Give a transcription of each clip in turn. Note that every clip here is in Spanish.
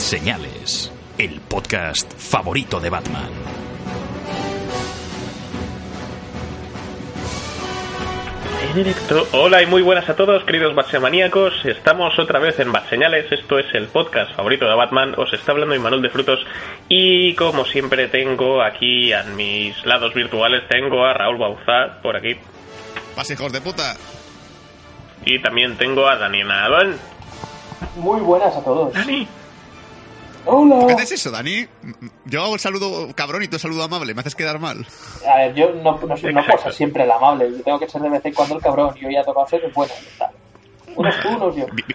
Señales, el podcast favorito de Batman. En directo. Hola y muy buenas a todos, queridos Batsemaníacos. Estamos otra vez en Batseñales. Esto es el podcast favorito de Batman. Os está hablando Imanol de Frutos. Y como siempre, tengo aquí a mis lados virtuales: tengo a Raúl Bauzá por aquí. Pase, hijos de puta. Y también tengo a Daniela Adón. Muy buenas a todos. Dani. Hola. ¿Qué haces eso, Dani? Yo hago el saludo cabrón y tú el saludo amable. Me haces quedar mal. A ver, yo no, no, soy- no puedo Exacto. ser siempre el amable. Yo tengo que ser de vez en cuando el cabrón. Yo ya he tocado ser el bueno. está. Unos tú, unos yo. Bi- bi-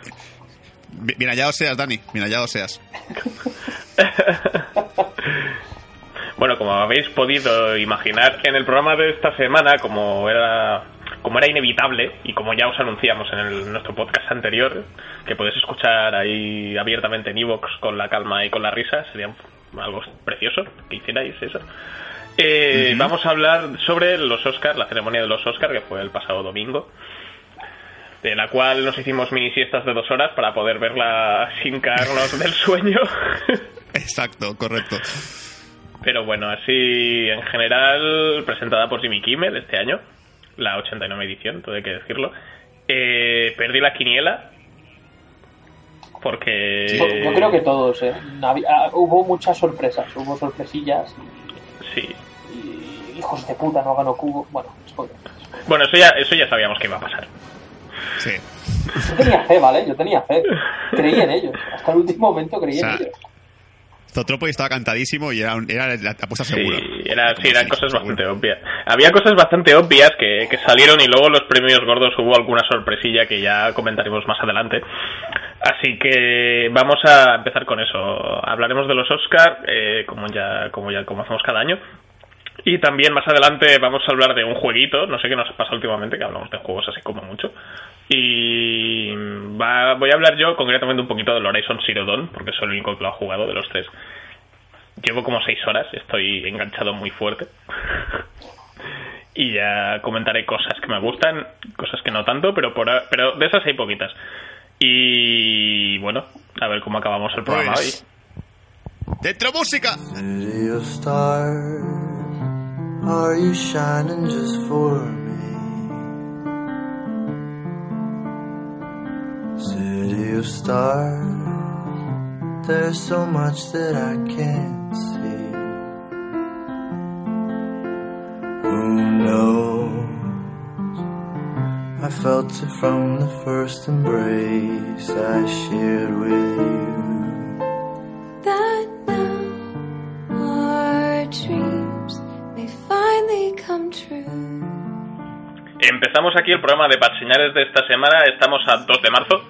bi- Bien hallado seas, Dani. Bien hallado seas. Bueno, como habéis podido imaginar, en el programa de esta semana, como era como era inevitable y como ya os anunciamos en el- nuestro podcast anterior, que podéis escuchar ahí abiertamente en Evox con la calma y con la risa, sería algo precioso que hicierais eso. Eh. Vamos a hablar sobre los Oscars, la ceremonia de los Oscars, que fue el pasado domingo, de la cual nos hicimos mini siestas de dos horas para poder verla sin caernos del sueño. Exacto, correcto. Pero bueno, así en general, presentada por Jimmy Kimmel este año, la 89 edición, todo hay que decirlo. Eh, perdí la quiniela porque... Yo, yo creo que todos, ¿eh? Había- ah, hubo muchas sorpresas. Hubo sorpresillas. Sí. Y, y hijos de puta, no ganó Cubo. Bueno, spoiler. Bueno, eso ya, eso ya sabíamos que iba a pasar. Sí. Yo tenía fe, ¿vale? Yo tenía fe. Creí en ellos. Hasta el último momento creí O sea, en ellos. Zotropolis estaba cantadísimo y era, era la apuesta segura. Sí, era, sí, eran cosas seguro. bastante obvias. Había cosas bastante obvias que, que salieron y luego los premios gordos hubo alguna sorpresilla que ya comentaremos más adelante. Así que vamos a empezar con eso. Hablaremos de los Oscar, eh, como ya como ya como hacemos cada año. Y también más adelante vamos a hablar de un jueguito, no sé qué nos pasa últimamente, que hablamos de juegos así como mucho. Y va- voy a hablar yo concretamente un poquito del Horizon Zero Dawn, porque soy el único que lo ha jugado de los tres. Llevo como seis horas, estoy enganchado muy fuerte. y ya comentaré cosas que me gustan, cosas que no tanto, pero por pero de esas hay poquitas. Y bueno, a ver cómo acabamos el programa Pues- ¡Dentro música! City of stars, are you shining just for City of stars, there's so much that I can't see. Who knows? I felt it from the first embrace I shared with you. that now our dreams may finally come true. Empezamos aquí el programa de Señales de esta semana, estamos a 2 de marzo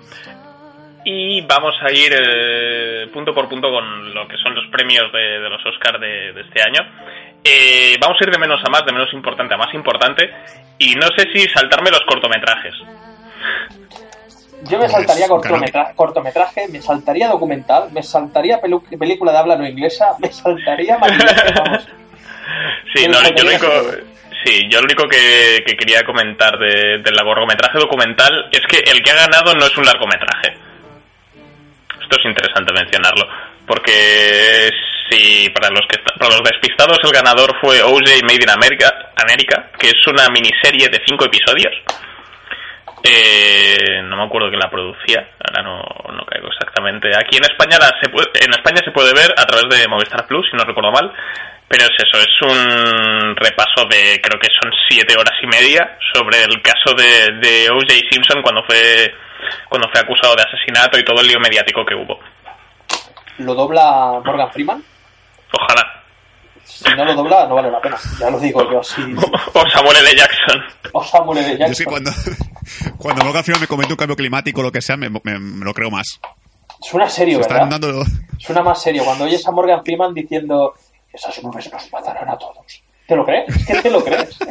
y vamos a ir eh, punto por punto con lo que son los premios de, de los Oscars de, de este año. Eh, vamos a ir de menos a más, de menos importante a más importante y no sé si saltarme los cortometrajes. Yo me Pues, saltaría cortometra- cortometraje, me saltaría documental, me saltaría película de habla no inglesa, me saltaría vamos. Sí, ¿Qué no, yo lo único? Sí, yo lo único que, que quería comentar de- del largometraje documental es que el que ha ganado no es un largometraje. Esto es interesante mencionarlo, porque si para los que para los despistados el ganador fue OJ Made in America, America, que es una miniserie de cinco episodios. Eh, no me acuerdo quién la producía, ahora no, no caigo exactamente. Aquí en España la se puede, en España se puede ver a través de Movistar Plus, si no recuerdo mal. Pero es eso, es un repaso de creo que son siete horas y media sobre el caso de, de O.J. Simpson cuando fue cuando fue acusado de asesinato y todo el lío mediático que hubo. ¿Lo dobla Morgan Freeman? Ojalá. Si no lo dobla, no vale la pena. Ya lo digo yo así. O Samuel L. Jackson. O Samuel L. Yo es que Jackson. cuando, cuando Morgan Freeman me comenta un cambio climático o lo que sea, me, me- me lo creo más. Suena serio, Se ¿verdad? dando... Suena más serio. Cuando oyes a Morgan Freeman diciendo esas nubes nos matarán a todos. ¿Te lo crees? ¿Es que te lo crees?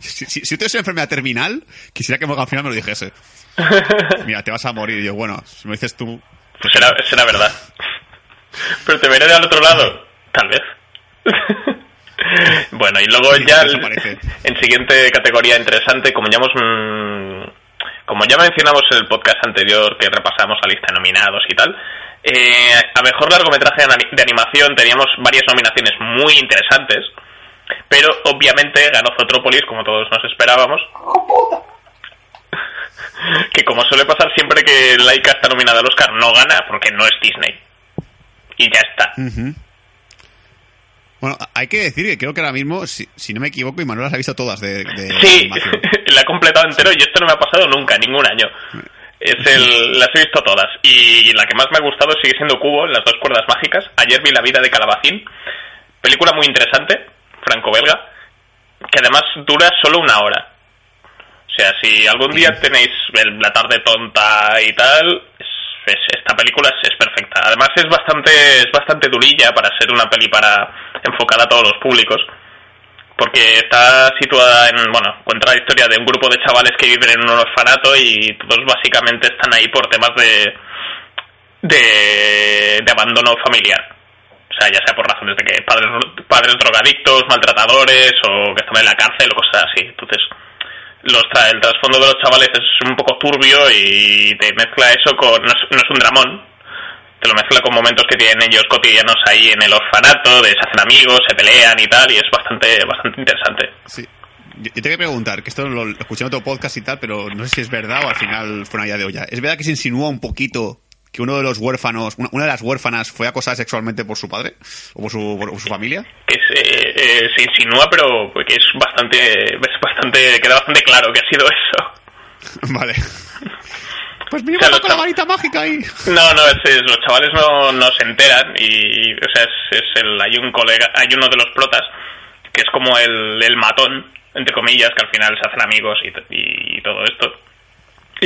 Si, si, si tuviese una enfermedad terminal, quisiera que Morgan Freeman me lo dijese. Mira, te vas a morir. Y yo, bueno, si me dices tú... Pues será, será verdad. Pero te veré del otro lado. Tal vez. bueno, y luego Sí, ya el- en siguiente categoría interesante, como ya hemos mm, como ya mencionamos en el podcast anterior que repasamos la lista de nominados y tal, eh, a mejor largometraje de ani- de animación teníamos varias nominaciones muy interesantes, pero obviamente ganó Zootropolis, como todos nos esperábamos. que como suele pasar siempre que Laika está nominada al Oscar, no gana porque no es Disney. Y ya está. Bueno, hay que decir que creo que ahora mismo, si, si no me equivoco, y Manuel las ha visto todas de, de Sí, la he completado entero y esto no me ha pasado nunca, ningún año. Es el, las he visto todas y la que más me ha gustado sigue siendo Cubo, las dos cuerdas mágicas. Ayer vi La vida de Calabacín, película muy interesante, franco-belga, que además dura solo una hora. O sea, si algún día tenéis el- la tarde tonta y tal, es- es- esta película es, es perfecta. Además es bastante es bastante durilla para ser una peli para enfocada a todos los públicos porque está situada en, bueno, cuenta la historia de un grupo de chavales que viven en un orfanato y todos básicamente están ahí por temas de, de, de abandono familiar. O sea, ya sea por razones de que padres, padres drogadictos, maltratadores o que están en la cárcel o cosas así. Entonces, los el trasfondo de los chavales es un poco turbio y te mezcla eso con... No es, no es un dramón, te lo mezcla con momentos que tienen ellos cotidianos ahí en el orfanato, de se hacen amigos, se pelean y tal, y es bastante, bastante interesante. Sí. Yo, yo te quería preguntar, que esto lo, lo escuché en otro podcast y tal, pero no sé si es verdad o al final fue una idea de olla. ¿Es verdad que se insinúa un poquito que uno de los huérfanos, una, una de las huérfanas fue acosada sexualmente por su padre o por su, por su familia? Que es, eh, eh, se insinúa, pero que es bastante, es bastante, queda bastante claro que ha sido eso. Vale. Pues me O sea, iba con la varita mágica ahí. No, no, es, es- los chavales no, no se enteran y, o sea, es, es el, hay un colega, hay uno de los protas que es como el, el matón, entre comillas, que al final se hacen amigos y, y, y todo esto.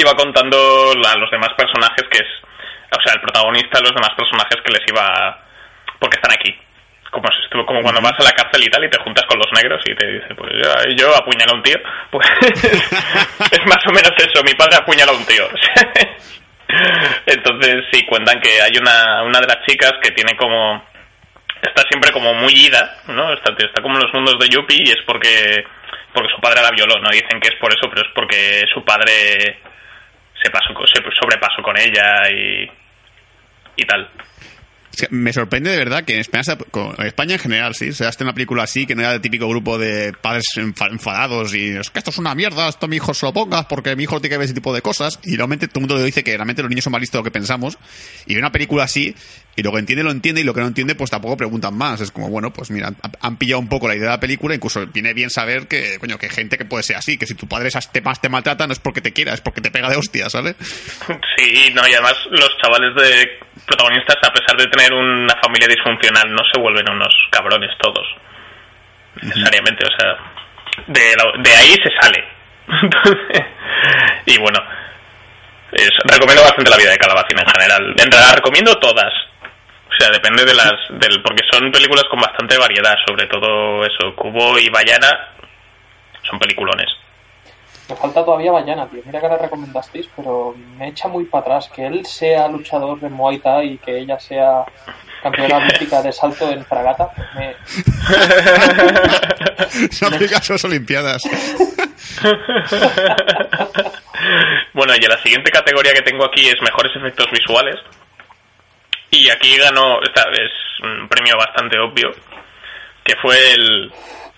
Va contando a los demás personajes que es, o sea, el protagonista, los demás personajes que les iba, porque están aquí. Como, como cuando vas a la cárcel y tal y te juntas con los negros y te dice, pues yo, yo apuñalo a un tío. Pues es más o menos eso, mi padre apuñala a un tío. Entonces sí, cuentan que hay una, una de las chicas que tiene como... Está siempre como muy ida, ¿no? Está, está como en los mundos de Yuppie y es porque porque su padre la violó, no dicen que es por eso, pero es porque su padre se pasó se sobrepasó con ella y y tal. Me sorprende de verdad que en España, España en general, sí, se hace una película así, que no era el típico grupo de padres enfa- enfadados y es que esto es una mierda, esto mi hijo se lo pongas porque mi hijo tiene que ver ese tipo de cosas. Y realmente todo el mundo dice que realmente los niños son más listos de lo que pensamos. Y ve una película así y lo que entiende lo entiende y lo que no entiende pues tampoco preguntan más. Es como, bueno, pues mira, han, pillado un poco la idea de la película, incluso viene bien saber que, coño, que gente que puede ser así, que si tu padre esas temas te maltrata no es porque te quiera, es porque te pega de hostia, ¿sabes? Sí, no, y además los chavales de protagonistas, a pesar de tener una familia disfuncional, no se vuelven unos cabrones todos. Necesariamente, o sea, de, la- de ahí se sale. Entonces, y bueno, es- recomiendo bastante la vida de Calabacín en general. En realidad, recomiendo todas. O sea, depende de las. del Porque son películas con bastante variedad, sobre todo eso. Cubo y Bayana son peliculones. Me falta todavía Bayana, tío. Mira que la recomendasteis, pero me echa muy para atrás. Que él sea luchador de Muay Thai y que ella sea campeona olímpica de salto en fragata. Me... A las Olimpiadas. bueno, y la siguiente categoría que tengo aquí es mejores efectos visuales. Y aquí ganó, esta es un premio bastante obvio, que fue el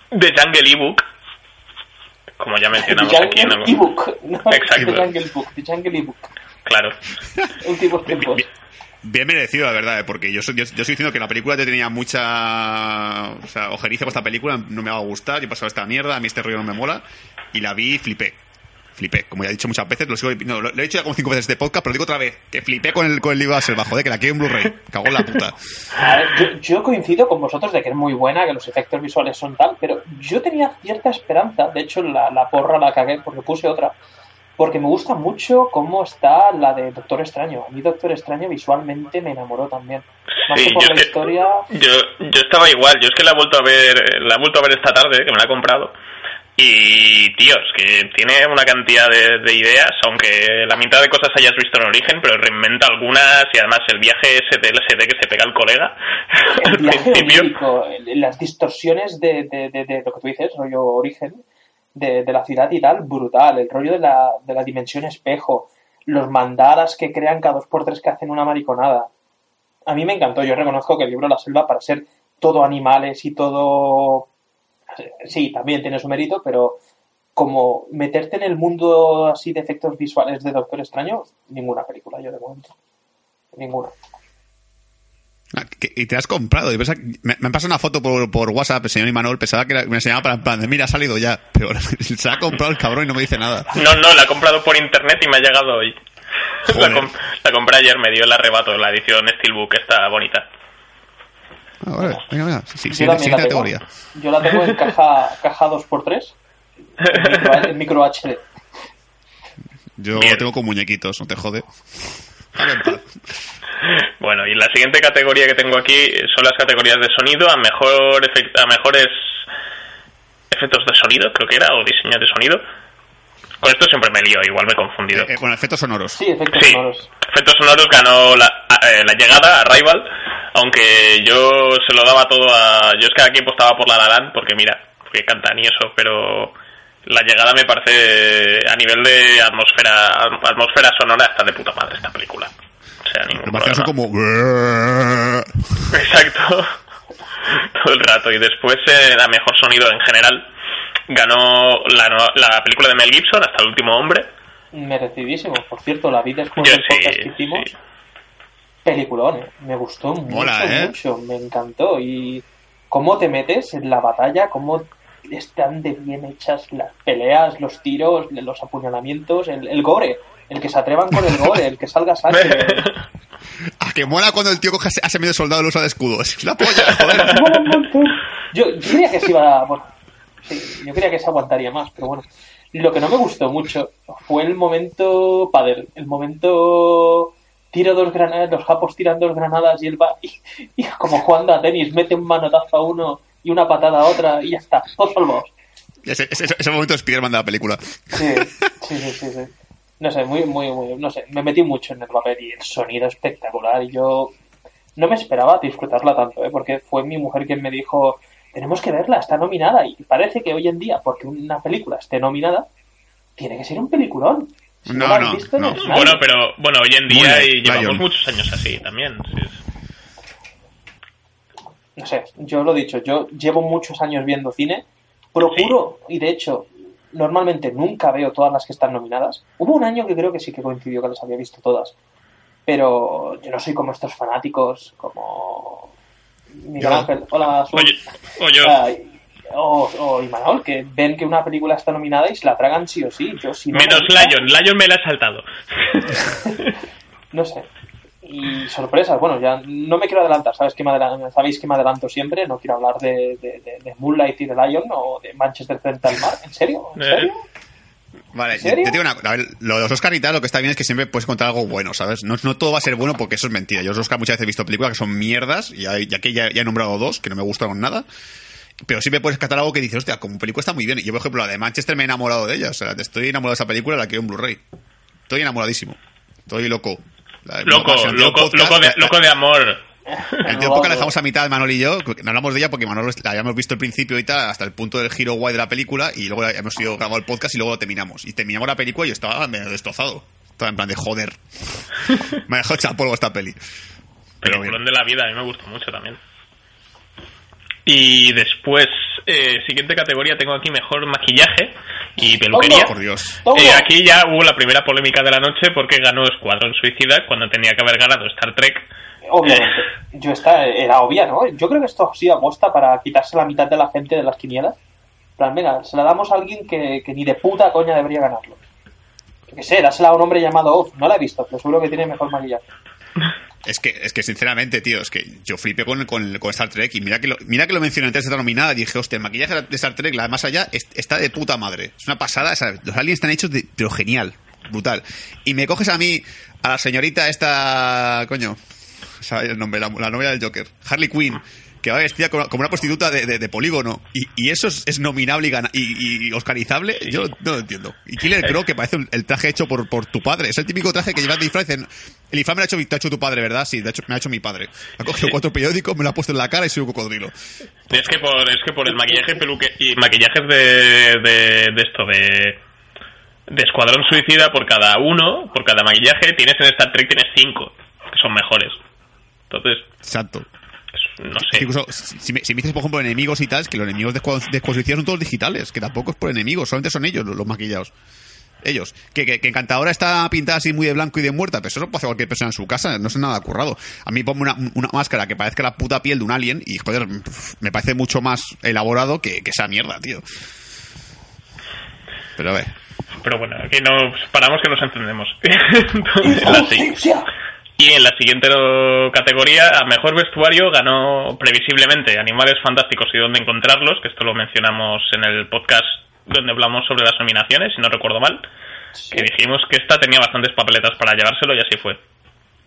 The Jungle Ebook. Como ya mencionamos aquí en algún... Ebook. No, Exacto. The Jungle Book. The Jungle Ebook. Claro. Últimos tiempos. Bien, merecido, la verdad, ¿eh? porque yo, yo, yo estoy diciendo que la película te tenía mucha o sea, ojeriza con esta película, no me va a gustar, yo pasaba esta mierda, a mí este rollo no me mola, y la vi y flipé. Flipé, como ya he dicho muchas veces, lo, sigo- no, lo, lo he dicho ya como cinco veces de podcast, pero lo digo otra vez, que flipé con el, con el libro de selva, joder, que la quiero en Blu-ray, cago en la puta. A ver, yo, yo coincido con vosotros de que es muy buena, que los efectos visuales son tal, pero yo tenía cierta esperanza, de hecho la, la porra la cagué porque puse otra, Porque me gusta mucho cómo está la de Doctor Extraño. A mí Doctor Extraño visualmente me enamoró también. Más Sí, que por yo la historia... Yo, yo estaba igual, yo es que la he vuelto a ver, la he vuelto a ver esta tarde, que me la he comprado. Y, tíos, que tiene una cantidad de, de ideas, aunque la mitad de cosas hayas visto en origen, pero reinventa algunas y además el viaje ese del LSD que se pega al colega El viaje onírico, las distorsiones de, de, lo que tú dices, rollo origen, de, de la ciudad y tal, brutal. El rollo de la, de la dimensión espejo, los mandaras que crean cada dos por tres que hacen una mariconada. A mí me encantó. Yo reconozco que el libro La Selva, para ser todo animales y todo. Sí, también tiene su mérito, pero como meterte en el mundo así de efectos visuales de Doctor Extraño, ninguna película, yo de momento. Ninguna. Ah, Y te has comprado. Y pensaba- me, me han pasado una foto por, por WhatsApp, el señor Imanol, pensaba que era- me enseñaba para en plan de, mira, ha salido ya. Pero se ha comprado el cabrón y no me dice nada. No, no, la he comprado por internet y me ha llegado hoy. La, la compré ayer, me dio el arrebato, la edición Steelbook, está bonita. Ah, vale, venga, venga. Sí, sí, Yo siguiente también la tengo. categoría. Yo la tengo en caja, caja 2x3, en micro, en micro HD. Yo Bien. tengo con muñequitos, no te jode. Bueno, y la siguiente categoría que tengo aquí son las categorías de sonido a mejor efect- a mejores efectos de sonido, creo que era, o diseño de sonido. Con esto siempre me lío, igual me he confundido. Eh, bueno, efectos sonoros. Sí, efectos Sí, sonoros. efectos sonoros ganó la, a- eh, la llegada a Rival, aunque yo se lo daba todo a... Yo es que aquí apostaba por la La Land, porque mira, porque cantan y eso, pero la llegada me parece a nivel de atmósfera atmósfera sonora está de puta madre esta película. O sea, ningún son problema. como... Exacto. Todo el rato. Y después, eh, a mejor sonido en general, ganó la, no- la película de Mel Gibson, Hasta el último hombre. Merecidísimo. Por cierto, la vi después Yo del podcast que hicimos. sí. Peliculón, eh. me gustó Mola, mucho, ¿eh? mucho, me encantó. Y cómo te metes en la batalla, cómo están de bien hechas las peleas, los tiros, los apuñalamientos, el, el gore, el que se atrevan con el gore, el que salga sangre. Ah, que mola cuando el tío coge a ese medio soldado y lo usa de escudo. Es la polla, joder. Yo, yo creía que se iba a... Bueno, sí, yo creía que se aguantaría más, pero bueno. Lo que no me gustó mucho fue el momento padel, el momento tiro dos granadas, los japos tiran dos granadas y él va y, y como jugando a tenis, mete un manotazo a uno y una patada a otra y ya está, todos salvados. Ese, ese, ese momento de Spider-Man de la película. Sí, sí, sí, sí, sí. No sé, muy, muy, muy, no sé, me metí mucho en el papel y el sonido espectacular y yo no me esperaba disfrutarla tanto, ¿eh? porque fue mi mujer quien me dijo, tenemos que verla, está nominada y parece que hoy en día, porque una película esté nominada, tiene que ser un peliculón. Si No, no, visto, no. Bueno, pero bueno, hoy en día y llevamos Lion. muchos años así también. sí, no sé, yo lo he dicho, yo llevo muchos años viendo cine, procuro, y de hecho, normalmente nunca veo todas las que están nominadas. Hubo un año que creo que sí que coincidió que las había visto todas, pero yo no soy como estos fanáticos, como Miguel Yo. Ángel, hola, Azul. Oye, oye, Ay, o, o Imanol, que ven que una película está nominada y se la tragan sí o sí. Yo si no me menos Lion, Lion me la he saltado. No sé. Y sorpresas, bueno, ya no me quiero adelantar, ¿sabes que me adelan- sabéis que me adelanto siempre, no quiero hablar de, de, de- de Moonlight y de Lion o de Manchester frente al mar, ¿en serio? ¿En Eh. Vale, te digo una A ver, lo de los Oscar y tal, lo que está bien es que siempre puedes contar algo bueno, ¿sabes? No, no todo va a ser bueno porque eso es mentira. Yo los Oscar muchas veces he visto películas que son mierdas, y hay- ya que ya, ya he nombrado dos que no me gustaron nada. Pero siempre puedes rescatar algo que dices, hostia, como película está muy bien. Y yo, por ejemplo, la de Manchester me he enamorado de ella. O sea, estoy enamorado de esa película, la quiero en Blu-ray. Estoy enamoradísimo. Estoy loco. La- Loco, loco, podcast, loco, de, la- loco de amor. El tiempo que la dejamos a mitad, Manol y yo, no hablamos de ella porque Manol la habíamos visto al principio y tal, hasta el punto del giro guay de la película, y luego la- hemos ido grabado el podcast y luego lo terminamos. Y terminamos la película y yo estaba medio destrozado. Estaba en plan de joder. Me ha dejado echar polvo esta peli. Pero Peliculón bien. de la vida, a mí me gustó mucho también. Y después, eh, siguiente categoría, tengo aquí mejor maquillaje y peluquería. Por Dios. Eh, aquí ya hubo la primera polémica de la noche porque ganó Escuadrón Suicida cuando tenía que haber ganado Star Trek. Obviamente. Yo esta era obvia, ¿no? Yo creo que esto sido aposta para quitarse la mitad de la gente de las quinielas. Plan, venga, se la damos a alguien que, que ni de puta coña debería ganarlo. Yo qué sé, dásela a un hombre llamado Oz. No la he visto, pero seguro que tiene mejor maquillaje. Es que, es que sinceramente, tío, es que yo flipé con, con, con Star Trek y mira que lo, mira que lo mencioné antes de estar nominada dije, hostia, el maquillaje de Star Trek, la más allá, es- está de puta madre. Es una pasada. los aliens están hechos de, pero genial. brutal. Y me coges a mí, a la señorita esta, coño, sabe el nombre, la, la novia del Joker, Harley Quinn, que va vestida como, como una prostituta de, de- de polígono, y, y eso es, es nominable y, gana- y, y oscarizable, yo no lo entiendo. Y Killer Croc, que parece el traje hecho por, por tu padre, es el típico traje que llevas de disfraz dicen, el infame me lo ha hecho, te ha hecho tu padre, ¿verdad? Sí, de hecho, me ha hecho mi padre. Ha cogido cuatro periódicos, me lo ha puesto en la cara y soy un cocodrilo. Es que por, es que por el maquillaje peluque y maquillajes de, de, de esto, de, de Escuadrón Suicida, por cada uno, por cada maquillaje, tienes en Star Trek tienes cinco, que son mejores. Entonces, Exacto. pues, no sé. que incluso, si me, si me dices, por ejemplo, enemigos y tal, es que los enemigos de de Suicida son todos digitales, que tampoco es por enemigos, solamente son ellos los, los maquillados. Ellos. Que, que, que Encantadora está pintada así muy de blanco y de muerta, pero eso lo puede hacer cualquier persona en su casa, no es nada currado. A mí ponme una, una máscara que parezca la puta piel de un alien y, joder, me parece mucho más elaborado que, que esa mierda, tío. Pero a ver. Pero bueno, aquí nos paramos que nos entendemos. Entonces. Y en la siguiente categoría, a mejor vestuario ganó previsiblemente Animales Fantásticos y dónde encontrarlos, que esto lo mencionamos en el podcast donde hablamos sobre las nominaciones, si no recuerdo mal, que dijimos que esta tenía bastantes papeletas para llevárselo y así fue.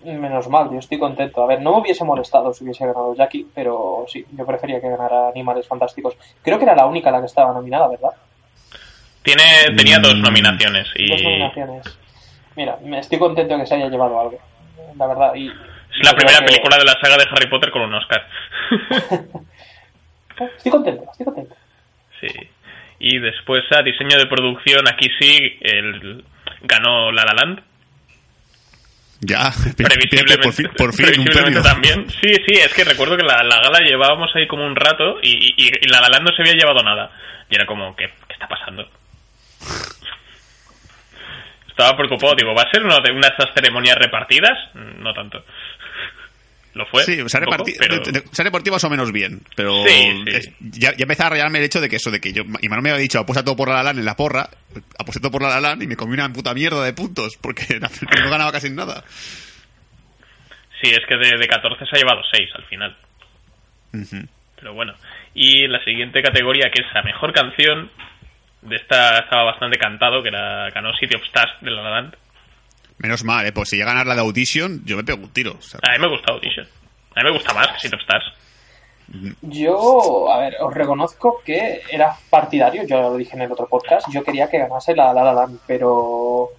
Menos mal, yo estoy contento. A ver, no me hubiese molestado si hubiese ganado Jackie, pero sí, yo prefería que ganara Animales Fantásticos. Creo que era la única la que estaba nominada, ¿verdad? Tiene, tenía dos Mm. nominaciones y Dos nominaciones. Mira, me estoy contento de que se haya llevado algo, la verdad. Y es la primera que- película de la saga de Harry Potter con un Oscar. Estoy contento, estoy contento. sí. Y después a diseño de producción, aquí sí, el, ganó La La Land. Ya, previsiblemente, por fin, por fin un previsiblemente premio. también. Sí, sí, es que recuerdo que la, la gala llevábamos ahí como un rato y, y, y la Laland no se había llevado nada. Y era como, ¿qué, qué está pasando? Estaba preocupado, digo, ¿va a ser una de una de esas ceremonias repartidas? No tanto. Lo fue. Sí, se ha, repartido, pero- se ha repartido más o menos bien, pero Sí, sí. es- ya, ya empezaba a rayarme el hecho de que eso, de que yo, y Manuel me había dicho, apuesta todo por la Lalan en la porra, aposté todo por la Lalan y me comí una puta mierda de puntos, porque no ganaba casi nada. Sí, es que de, de 14 se ha llevado 6 al final. Pero bueno. Y la siguiente categoría, que es la mejor canción, de esta estaba bastante cantado, que era ganó City of Stars de La La Land. Menos mal, ¿eh? pues si llega a ganar la de Audition, yo me pego un tiro. o sea, A mí me gusta Audition. A mí me gusta más que City of Stars. Yo, a ver, os reconozco que era partidario, yo lo dije en el otro podcast, yo quería que ganase la La La Land, pero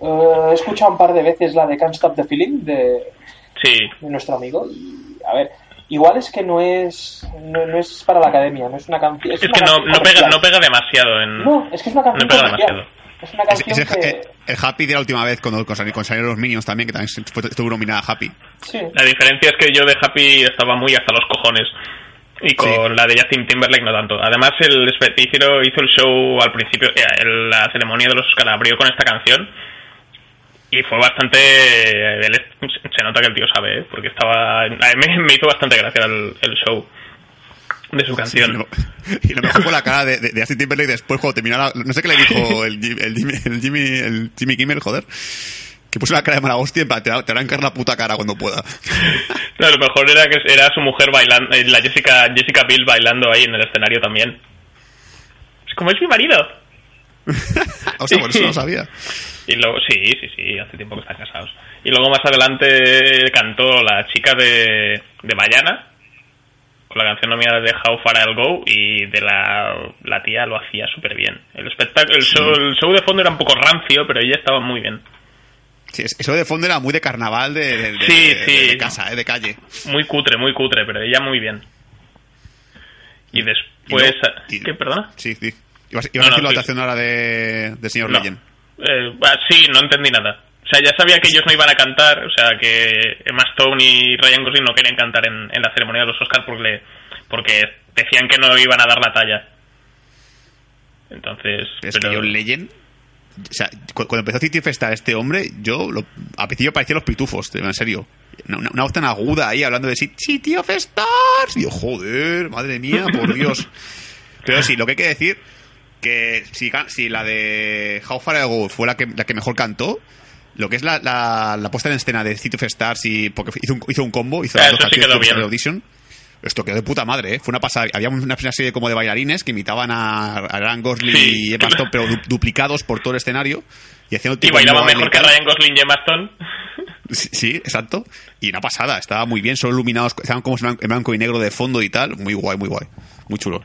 eh, he escuchado un par de veces la de Can't Stop the Feeling de, Sí, de nuestro amigo y, a ver, igual es que no es no, no es para la academia, no es una canción... es una que no, no, pega, no pega demasiado en... No, es que es una canción no pega comercial. demasiado. Es una es, canción es el, que... el- el Happy de la última vez cuando, cuando salieron, los Minions también, que también estuvo nominada Happy. Sí, La diferencia es que yo de Happy estaba muy hasta los cojones. Y con Sí. la de Justin Timberlake no tanto. Además, el hizo, hizo el show al principio, eh, la ceremonia de los Oscar abrió con esta canción. Y fue bastante. es- se nota que el tío sabe, ¿eh? porque estaba. A mí me, hizo bastante gracia el, el show de su canción. lo, y lo mejor fue la cara de, de, de Justin Timberlake después cuando terminara. No sé qué le dijo el, el, Jimmy, el, Jimmy, el Jimmy Kimmel, joder. Que puso una cara de mala hostia en plan, te te va a la puta cara cuando pueda. No, lo mejor era que era su mujer bailando, eh, la Jessica, Jessica Biel bailando ahí en el escenario también. Es como es mi marido. o sea, por eso no sabía. Y luego, sí, sí, sí, hace tiempo que están casados. Y luego más adelante cantó la chica de, de Bayana, con la canción nominada de How Far I'll Go, y de la, la tía lo hacía súper bien. El espectáculo, el, show, el show de fondo era un poco rancio, pero ella estaba muy bien. Sí, es- eso de fondo era muy de carnaval de, de- de- Sí, de- sí. de casa, eh, de calle. Muy cutre, muy cutre, pero ella muy bien. Y después... Y no- y- ¿Qué, perdona? Sí, sí. Ibas, ibas No, a decir no, la votación ahora de, de señor No. Legend. Eh, sí, no entendí nada. O sea, ya sabía que ellos no iban a cantar, o sea, que Emma Stone y Ryan Gosling no querían cantar en, en la ceremonia de los Oscars porque, porque decían que no iban a dar la talla. Entonces, Pero es pero- que John Legend. O sea, cu- cuando empezó City Festa este hombre, yo lo, al principio parecía los pitufos, en serio. Una, una, una voz tan aguda ahí hablando de City City of Stars. Y yo, joder, madre mía, por Dios. Pero sí, lo que hay que decir, que si, la de How Far I Go fue la que, la que mejor cantó, lo que es la, la, la puesta en escena de City of Stars, y, porque hizo un, hizo un combo, hizo las dos sí quedó bien. Audition, Esto quedó de puta madre, ¿eh? Fue una pasada. Había una serie como de bailarines que imitaban a, a Ryan Gosling Sí. y Emma Stone, pero du- duplicados por todo el escenario. Y haciendo Y tipo bailaba nueva mejor que. Ryan Gosling y Emma Stone. Sí, sí, exacto. Y una pasada, estaba muy bien, solo iluminados, estaban como en blanco y negro de fondo y tal. Muy guay, muy guay. Muy chulo.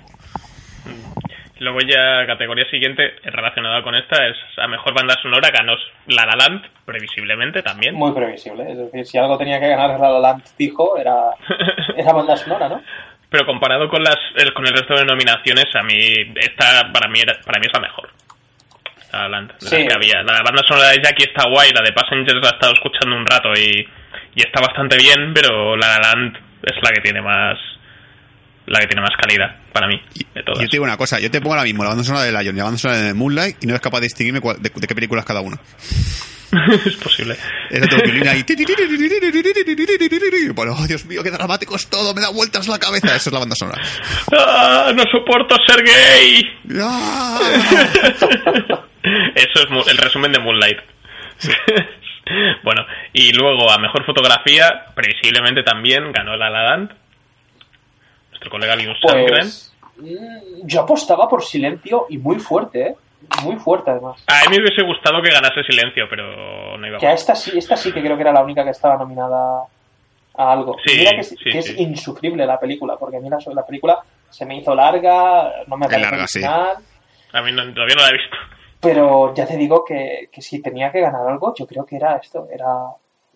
Luego ya categoría siguiente relacionada con esta es a mejor banda sonora ganó La La Land, previsiblemente también. Muy previsible. Es decir, si algo tenía que ganar La La Land fijo, era, era banda sonora, ¿no? Pero comparado con las el- con el resto de nominaciones, a mí esta para mí era- para mí es la mejor. La La Land, de Sí. las que había. La banda sonora de Jackie está guay, la de Passengers la he estado escuchando un rato y, y está bastante bien, pero La La Land es la que tiene más la que tiene más calidad para mí de todas. yo te digo una cosa, yo te pongo ahora mismo la banda sonora de Lion y la banda sonora de Moonlight y no eres capaz de distinguirme de, de qué película es cada una. es posible. Esa violín ahí. Bueno, oh, Dios mío, qué dramático es todo, me da vueltas la cabeza. Esa es la banda sonora. ¡Ah, no soporto ser gay! ¡Ah! Eso es mu- el resumen de Moonlight. bueno, y luego a mejor fotografía, previsiblemente también ganó La La Land. Nuestro colega Linus Sandgren. Pues. mm, Yo apostaba por silencio y muy fuerte, ¿eh? Muy fuerte, además. A mí me hubiese gustado que ganase Silencio, pero no iba Que a a esta sí, esta sí que creo que era la única que estaba nominada a algo. Sí, Mira que, es- sí, que es sí. insufrible la película, porque a mí la, la película se me hizo larga, no me larga, sí. original, A mí no- todavía no la he visto. pero ya te digo que, que si tenía que ganar algo, yo creo que era esto, era,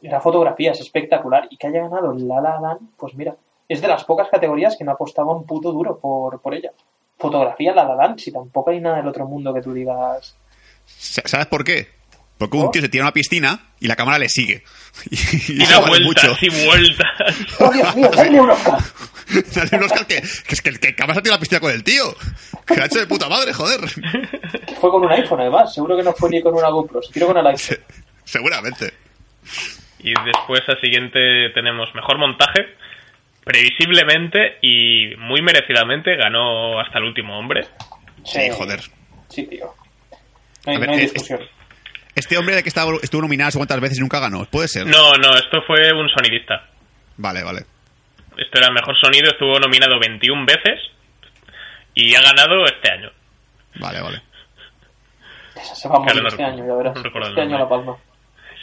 era fotografía, es espectacular, y que haya ganado La La Land, pues mira, es de las pocas categorías que no apostaba un puto duro por, por ella. Fotografía La La si tampoco hay nada del otro mundo que tú digas... ¿Sabes por qué? Porque un tío se tira a una piscina y la cámara le sigue. Y, y vueltas mucho. y vueltas. ¡Oh, Dios mío, dale un Oscar! Dale un Oscar que, que es que el que cámara se tira a la piscina con el tío. Que ha hecho de puta madre, joder. Que fue con un iPhone, además, seguro que no fue ni con una GoPro, se tiró con el iPhone. Se- seguramente. Y después, al siguiente, tenemos mejor montaje. Previsiblemente y muy merecidamente ganó hasta el último hombre. Sí, joder. Sí, tío. No hay, A ver, no hay es- discusión. Este hombre de que estaba, estuvo nominado cuántas veces y nunca ganó. ¿Puede ser? No, no, esto fue un sonidista. Vale, vale. Esto era el mejor sonido, estuvo nominado 21 veces y ha ganado este año. Vale, vale. Esa se va a morir Claro, no este año, ya verás. no Este año la palma.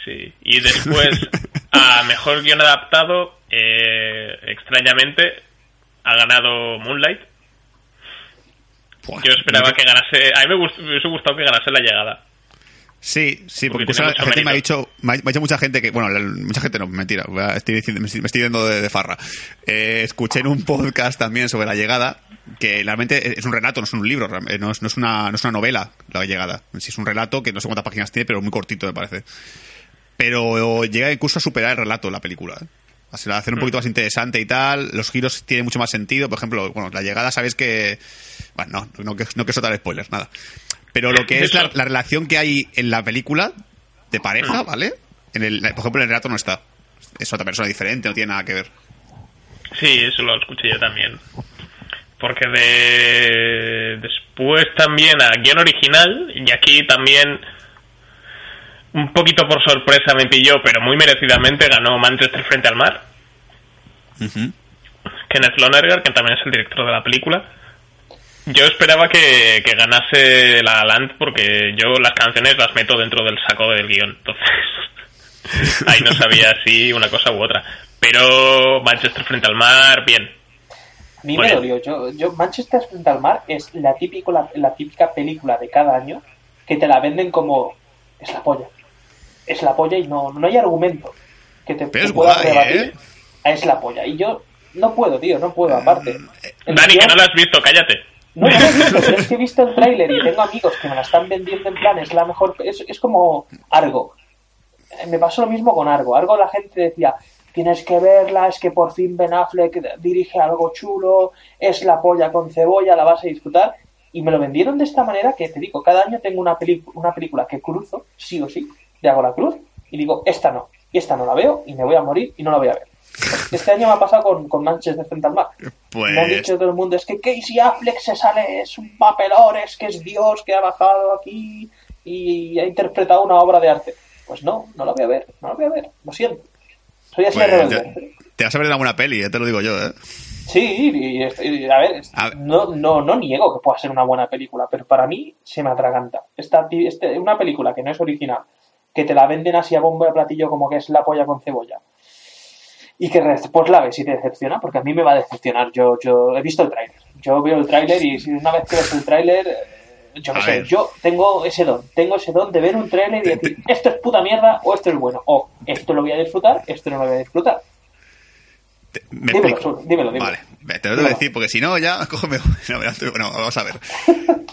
Sí. Y después, a mejor guion adaptado, eh, extrañamente, ha ganado Moonlight. Buah, Yo esperaba no- que ganase. A mí me, gust- me hubiese gustado que ganase la llegada. Sí, sí, porque, Porque incluso tiene la mucho gente me ha dicho, me ha, dicho mucha gente que, bueno, la- mucha gente no, mentira, estoy, diciendo- me estoy, yendo de, de farra. Eh, escuché en un podcast también sobre la llegada, que realmente es un relato, no es un libro, eh, no es, no es una, no es una novela, la llegada. Sí, es un relato que no sé cuántas páginas tiene, pero muy cortito me parece. Pero llega incluso a superar el relato de la película. ¿eh? Hacer un poquito más interesante y tal. Los giros tienen mucho más sentido. Por ejemplo, bueno, la llegada, sabéis que. Bueno, no, no, que, no que soltar spoilers, nada. Pero lo que es la, la relación que hay en la película de pareja, ¿vale? En el, por ejemplo, en el relato no está. Es otra persona diferente, no tiene nada que ver. Sí, eso lo escuché yo también. Porque de después también a guion original, y aquí también un poquito por sorpresa me pilló, pero muy merecidamente ganó Manchester frente al mar. Ujú. Kenneth Lonergan, que también es el director de la película. Yo esperaba que, que ganase La La Land porque yo las canciones las meto dentro del saco del guion. Entonces, ahí no sabía si una cosa u otra. Pero Manchester frente al mar, bien. A mí Muy me dolió. Yo, yo, Manchester frente al mar es la, típico, la, la típica película de cada año que te la venden como es la polla. Es la polla y no, no hay argumento que te, Pero te es pueda guay, rebatir ¿eh? a es la polla. Y yo no puedo, tío, no puedo, aparte. El Dani, que no lo has visto, cállate. No, no lo he visto, pero es que he visto el tráiler y tengo amigos que me la están vendiendo en plan, es la mejor, es, es como Argo. Eh, Me pasó lo mismo con Argo. Argo la gente decía, tienes que verla, es que por fin Ben Affleck dirige algo chulo, es la polla con cebolla, la vas a disfrutar. Y me lo vendieron de esta manera que te digo, cada año tengo una, peli- una película que cruzo, sí o sí, le hago la cruz y digo, esta no, y esta no la veo y me voy a morir y no la voy a ver. Este año me ha pasado con, con Manchester frente al mar. Pues. Me han dicho todo el mundo, es que Casey Affleck se sale, es un papelón, es que es Dios que ha bajado aquí y ha interpretado una obra de arte. Pues no, no la voy a ver, no la voy a ver, lo siento. Soy así de pues, rebelde. te, vas a ver en alguna peli, ya te lo digo yo, ¿eh? Sí, y, a ver, A. No, no, no niego que pueda ser una buena película, pero para mí se me atraganta. Esta, este, una película que no es original, que te la venden así a bombo de platillo como que es la polla con cebolla, y que después la ves y te decepciona, porque a mí me va a decepcionar. Yo, yo he visto el tráiler. Yo veo el tráiler y si una vez que ves el tráiler, eh, yo A sé, ver. yo tengo ese don, tengo ese don de ver un tráiler y decir, esto es puta mierda o esto es bueno, o esto lo voy a disfrutar, esto no lo voy a disfrutar. Te- me Dímelo, explico. Sur, dímelo, dímelo. Vale, te lo tengo que decir porque si no, ya, cógeme. No, vamos a ver.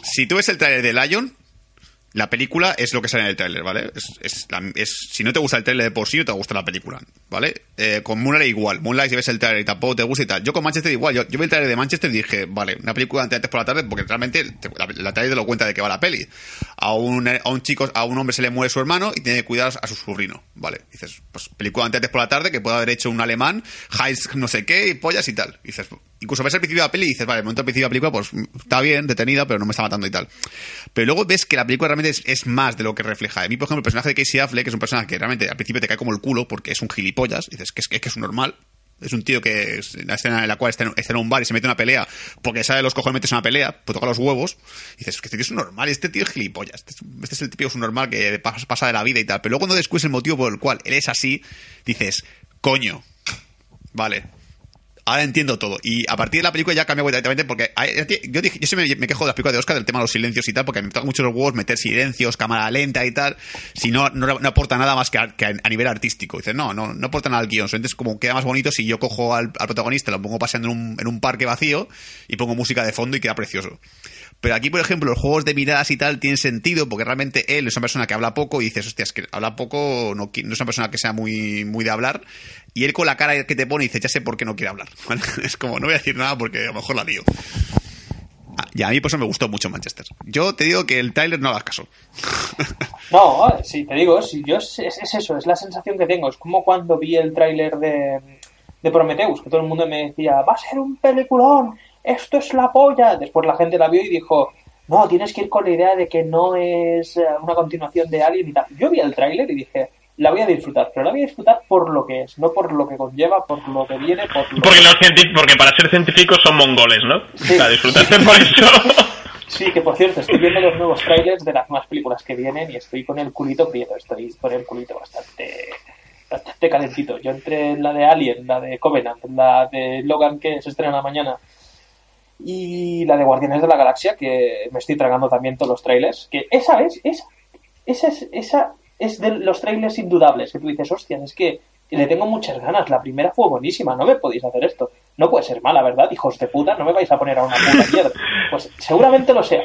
Si tú ves el tráiler de Lion, la película es lo que sale en el tráiler, ¿vale? Es, es es- si no te gusta el tráiler de por sí, no te gusta la película, ¿vale? Eh, con Moonlight igual. Moonlight, si ves el tráiler y tampoco te gusta y tal. Yo con Manchester igual. Yo, yo vi el tráiler de Manchester y dije, vale, una película antes por la tarde porque realmente te- la, la tráiler te lo cuenta de qué va la peli. A un, a un chico, a un hombre se le muere su hermano y tiene que cuidar a su sobrino, ¿vale? Dices, pues película antes por la tarde que puede haber hecho un alemán, Heinz no sé qué, y pollas y tal. Dices, incluso ves el principio de la peli y dices, vale, el momento del principio de la película, pues está bien, detenida, pero no me está matando y tal. Pero luego ves que la película realmente es, más de lo que refleja. A mí, por ejemplo, el personaje de Casey Affleck, que es un personaje que realmente al principio te cae como el culo porque es un gilipollas, y dices que es, que es un normal. Es un tío que es una escena en la cual está en, un bar y se mete una pelea porque sabe los cojones metes una pelea, pues toca los huevos. Y dices, que este tío es un normal, este tío es gilipollas. Este es, este es el que es un normal que pasa, pasa de la vida y tal. Pero luego cuando descubres el motivo por el cual él es así, dices, coño, vale, ahora entiendo todo. Y a partir de la película ya cambia completamente porque yo, dije- yo siempre me quejo de las películas de Oscar del tema de los silencios y tal, porque me toca mucho los huevos meter silencios, cámara lenta y tal, si no, no, aporta nada más que a, nivel artístico. Dices, no, no, no aporta nada al guion. Entonces, como queda más bonito si yo cojo al, al protagonista, lo pongo paseando en un, en un parque vacío y pongo música de fondo y queda precioso. Pero aquí, por ejemplo, los juegos de miradas y tal tienen sentido porque realmente él es una persona que habla poco y dices, hostia, es que habla poco, no, no es una persona que sea muy, muy de hablar. Y él con la cara que te pone dice, ya sé por qué no quiere hablar. Es como, no voy a decir nada porque a lo mejor la lío. Ah, Y a mí por eso me gustó mucho Manchester. Yo te digo que el Tyler no hagas caso. No, sí, te digo, si yo es, es- es eso, es la sensación que tengo. Es como cuando vi el tráiler de, de Prometheus, que todo el mundo me decía, va a ser un peliculón, esto es la polla. Después la gente la vio y dijo, no, tienes que ir con la idea de que no es eh, una continuación de Alien y tal. Yo vi el tráiler y dije, la voy a disfrutar, pero la voy a disfrutar por lo que es, no por lo que conlleva, por lo que viene, por lo Porque, los científicos, porque para ser científicos son mongoles, ¿no? Sí. La disfrutaste por eso. Sí, que por cierto, estoy viendo los nuevos trailers de las nuevas películas que vienen y estoy con el culito prieto, estoy con el culito bastante bastante calentito. Yo entre la de Alien, la de Covenant, la de Logan que se estrena mañana y la de Guardianes de la Galaxia, que me estoy tragando también todos los trailers, que esa es, esa, esa es, esa es de los trailers indudables, que tú dices, hostias, es que le tengo muchas ganas, la primera fue buenísima, no me podéis hacer esto. No puede ser mala, ¿verdad? Hijos de puta, no me vais a poner a una puta mierda. Pues seguramente lo sea,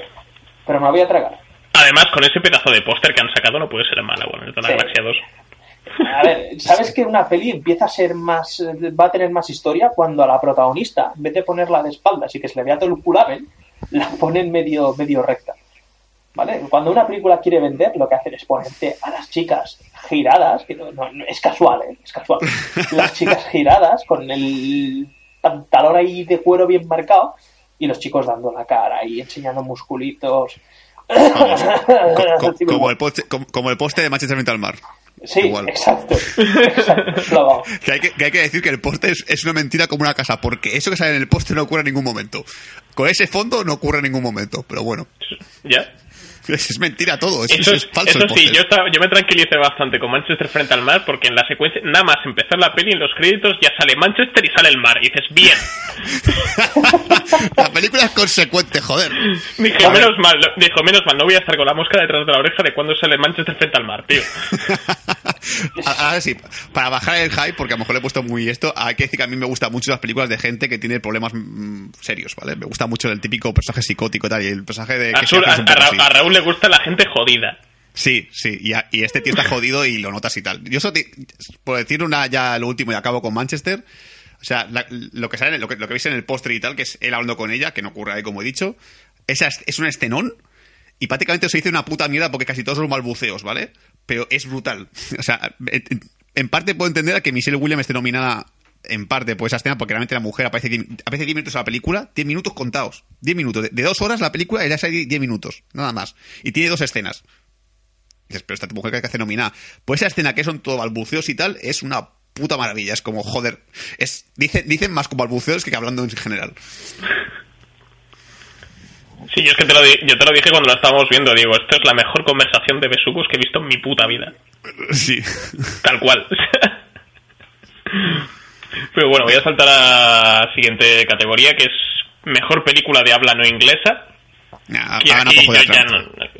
pero me la voy a tragar. Además, con ese pedazo de póster que han sacado no puede ser mala, bueno, es de la Sí. Galaxia 2. A ver, ¿sabes que una peli empieza a ser más. va a tener más historia cuando a la protagonista, en vez de ponerla de espaldas y que se le vea todo el culamen, la ponen medio, medio recta? ¿Vale? Cuando una película quiere vender, lo que hacen es ponerte a las chicas giradas, que no, no- no- es casual, ¿eh? Es casual. Las chicas giradas con el pantalón ahí de cuero bien marcado y los chicos dando la cara y enseñando musculitos. Co- co- como, el poste, como, como el poste de Manchester frente al mar. Sí, Igual. exacto. exacto. Que hay que, que hay que decir que el poste es, es una mentira como una casa, porque eso que sale en el poste no ocurre en ningún momento. Con ese fondo no ocurre en ningún momento, pero bueno. ¿Ya? Es, es mentira todo, es, Eso, es falso eso sí, yo, estaba- yo me tranquilicé bastante con Manchester frente al mar porque en la secuencia, nada más empezar la peli, en los créditos ya sale Manchester y sale el mar. Y dices, bien. La película es consecuente, joder. Dije, menos mal, dijo, menos mal, no voy a estar con la mosca detrás de la oreja de cuando sale Manchester frente al mar, tío. Ahora sí, para bajar el hype, porque a lo mejor le he puesto muy esto, hay que decir que a mí me gustan mucho las películas de gente que tiene problemas mm, serios, ¿vale? Me gusta mucho el típico personaje psicótico y tal, y el personaje de... A, que Sur- a- Ra- así. a Raúl le gusta la gente jodida. Sí, sí, y, este tío está jodido y lo notas y tal. Yo solo te- por decir una ya lo último y acabo con Manchester, o sea, lo que sale, lo que, lo que veis en el postre y tal, que es él hablando con ella, que no ocurre ahí como he dicho, esa es, un escenón y prácticamente se dice una puta mierda porque casi todos son balbuceos, ¿vale? Pero es brutal. O sea, en, en parte puedo entender a que Michelle Williams esté nominada en parte por esa escena, porque realmente la mujer aparece, die- aparece 10 minutos en la película, 10 minutos contados. 10 minutos. De, de dos horas la película, sale 10 minutos, nada más. Y tiene dos escenas. Dices, pero esta mujer que hay que hacer nominada. Pues esa escena que son todo balbuceos y tal, es una puta maravilla. Es como, joder, es, dicen, dicen más como balbuceos que hablando en general. Sí, yo es que te lo, yo te lo dije cuando lo estábamos viendo, digo, esto es la mejor conversación de besucos que he visto en mi puta vida. Sí. Tal cual. Pero bueno, voy a saltar a la siguiente categoría, que es mejor película de habla no inglesa. Nah, Que ha ganado aquí, yo ya no,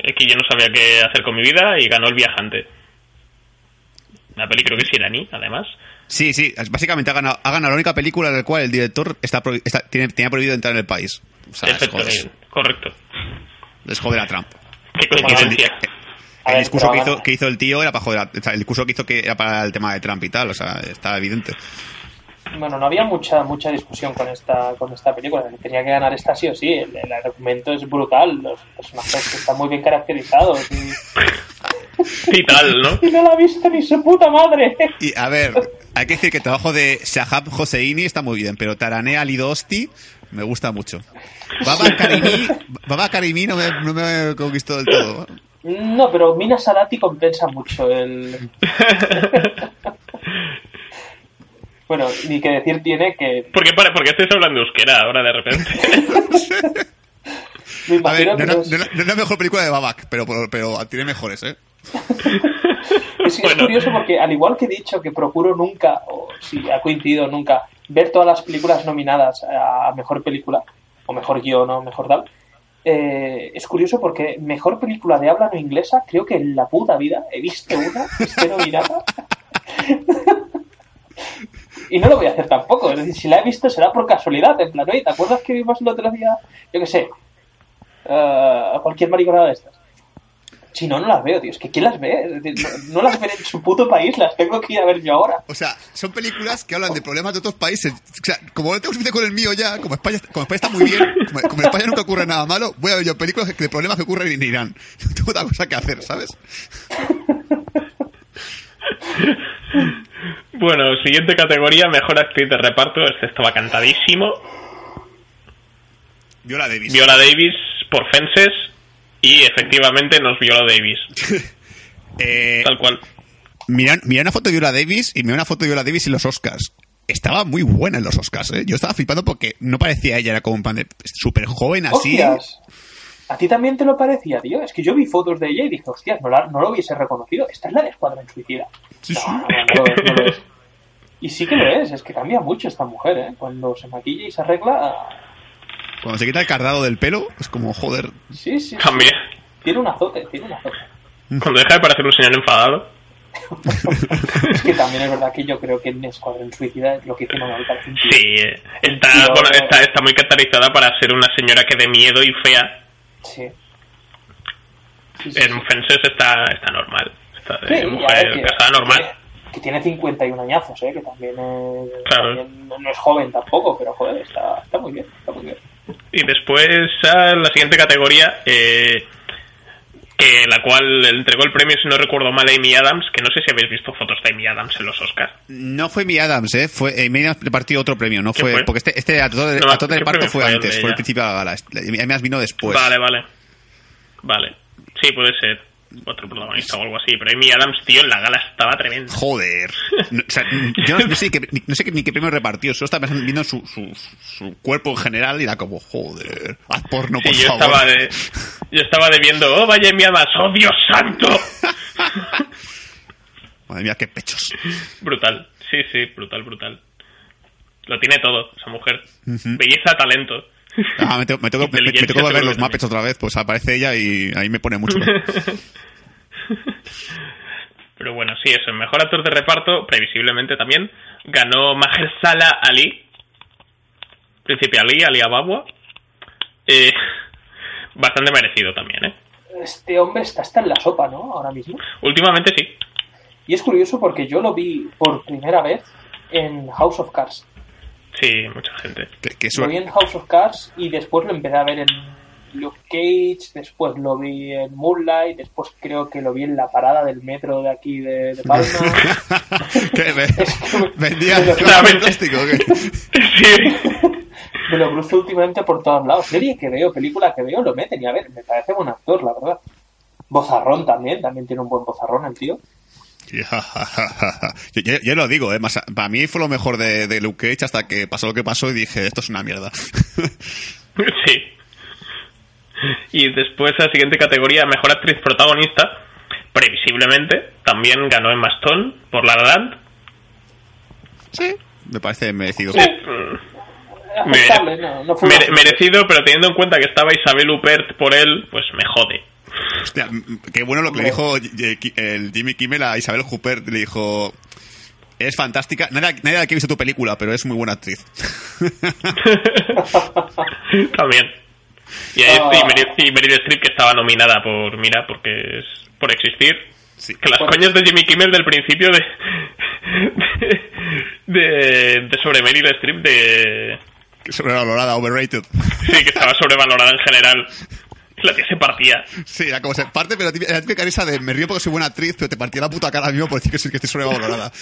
aquí yo no sabía qué hacer con mi vida y ganó El Viajante. Una peli creo que es iraní, además. Sí, sí, es- básicamente ha ganado, ha ganado la única película en la cual el director está, está- tiene, tenía prohibido entrar en el país. O sea, Perfecto, eh, correcto. es joder a Trump. Qué El, coincidencia. Discurso que hizo, que hizo el tío era para joder a- o sea, el discurso que hizo que era para el tema de Trump y tal, o sea, está evidente. Bueno, no había mucha mucha discusión con esta con esta película. Tenía que ganar esta sí o sí. El, el argumento es brutal. Los personajes están muy bien caracterizados. Y, Y tal, ¿no? y no la ha visto ni su puta madre. Y a ver, hay que decir que el trabajo de Shahab Hosseini está muy bien, pero Taranea Lidosti me gusta mucho. Baba Karimi, Baba Karimi no me, no me conquistó del todo. No, pero Mina Salati compensa mucho el. Bueno, ni que decir tiene que. ¿Por qué, para, ¿Por qué estáis hablando euskera ahora de repente? Me A ver, imagino no, es la- no no mejor película de Babak, pero, pero tiene mejores, ¿eh? Es, curioso porque, al igual que he dicho que procuro nunca, o si ha coincidido nunca, ver todas las películas nominadas a mejor película, o mejor guion, o mejor tal, eh, es curioso porque mejor película de habla no inglesa, creo que en la puta vida he visto una que esté nominada. Y no lo voy a hacer tampoco, es decir, si la he visto será por casualidad, en plan, oye, ¿te acuerdas que vimos el otro día, yo qué sé, eh, cualquier mariconada de estas? Si no, no las veo, tío. Es que ¿quién las ve? Es decir, no, no las ven en su puto país, las tengo que ir a ver yo ahora. O sea, son películas que hablan de problemas de otros países. O sea, como no tengo suficiente con el mío ya, como España, como España está muy bien, como, como en España nunca ocurre nada malo, voy a ver yo películas de problemas que ocurren en Irán. No tengo otra cosa que hacer, ¿sabes? bueno, siguiente categoría, mejor actriz de reparto. Este estaba cantadísimo. Viola Davis. Viola Davis por Fences. Y efectivamente nos Viola Davis. Eh, Tal cual. mira, mira una foto de Viola Davis y mira una foto de Viola Davis en los Oscars. Estaba muy buena en los Oscars, ¿eh? Yo estaba flipando porque no parecía ella, era como un pan de súper joven así. ¡Hostias! ¿A ti también te lo parecía, tío? Es que yo vi fotos de ella y dije, hostias, no, la- no lo hubiese reconocido. Esta es la de Escuadrón Suicida. Sí, no, sí. no, no, lo es, no lo es. Y sí que lo es, es que cambia mucho esta mujer, ¿eh? Cuando se maquilla y se arregla... Cuando se quita el cardado del pelo, es como, joder. Sí, sí. sí. También. Tiene un azote, tiene un azote. Cuando deja de parecer un señor enfadado. Es que también es verdad que yo creo que en Escuadrón Suicida lo que hicieron parece un tío. Sí, eh, está, Tío. bueno, está, está muy caracterizada para ser una señora que de miedo y fea. Sí. Sí, sí, En sí. Fences está, está normal. Está de mujer casada normal. Que, tiene 51 añazos, ¿eh? Que también, es, Claro. también no es joven tampoco, pero joder, está, está muy bien, está muy bien. Y después a la siguiente categoría, eh, que la cual entregó el premio, si no recuerdo mal, a Amy Adams, que no sé si habéis visto fotos de Amy Adams en los Oscars. No fue mi Adams, ¿eh? Fue, eh, me repartió otro premio, no ¿Qué fue, fue? porque este, este actor, de- No, actor de ¿qué reparto premio fue fue el antes, fue el principio de la gala. Este- Además vino después. Vale, vale. Vale. Sí, puede ser otro protagonista o algo así, pero Amy Adams, tío, en la gala estaba tremendo. Joder. No, o sea, yo no, no sé, ni- no sé qué- ni qué premio repartió, solo estaba viendo su, su, su cuerpo en general y era como, joder, haz porno, Sí, por yo favor. estaba de yo estaba de viendo, oh, vaya Amy Adams, oh, Dios santo. Madre mía, qué pechos. brutal. Sí, sí, brutal, brutal. Lo tiene todo, esa mujer. Belleza, talento. Ah, me tengo, me tengo- me- me Inteligencia tengo que ver los Muppets otra vez, pues aparece ella y ahí me pone mucho. Pero bueno, sí, eso. El mejor actor de reparto, previsiblemente también, ganó Mahershala Ali. Príncipe Ali, Ali Ababwa. Eh, bastante merecido también, ¿eh? Este hombre está hasta en la sopa, ¿no? Ahora mismo. Últimamente sí. Y es curioso porque yo lo vi por primera vez en House of Cards. Sí, mucha gente. Que, que Lo vi en House of Cards y después lo empecé a ver en Luke Cage, después lo vi en Moonlight, después creo que lo vi en la parada del metro de aquí de, de Palma. que me- que- vendía me lo- clavos de plástico. ¿o qué? Sí. Me lo cruzo últimamente por todos lados. Serie que veo, película que veo, lo meten y a ver, me parece buen actor, la verdad. Bozarrón también, también tiene un buen bozarrón el tío. Yo, yo- yo lo digo, ¿eh? Más- para mí fue lo mejor de, de Luke Cage hasta que pasó lo que pasó y dije, esto es una mierda. Sí. Y después la siguiente categoría, mejor actriz protagonista, previsiblemente, también ganó Emma Stone por La La Land. sí, me parece merecido. Sí, Aceptable, no, no fue mere- una- merecido, pero teniendo en cuenta que estaba Isabel Huppert por él, pues me jode. Hostia, qué bueno lo que le dijo el Jimmy Kimmel a Isabel Huppert. Le dijo, es fantástica. Nadie, nadie aquí ha visto tu película, pero es muy buena actriz. También. Y, ahí Ah. sí, Meryl, y Meryl Streep que estaba nominada por, mira, porque es por existir. Sí. Que las coñas de Jimmy Kimmel del principio de de, de sobre Meryl Streep de Sobrevalorada, overrated. sí que estaba sobrevalorada en general. La tía se partía. Sí, era como se parte, pero la típica esa de me río porque soy buena actriz, pero te partía la puta cara mismo por decir que sí que estoy sobrevalorada.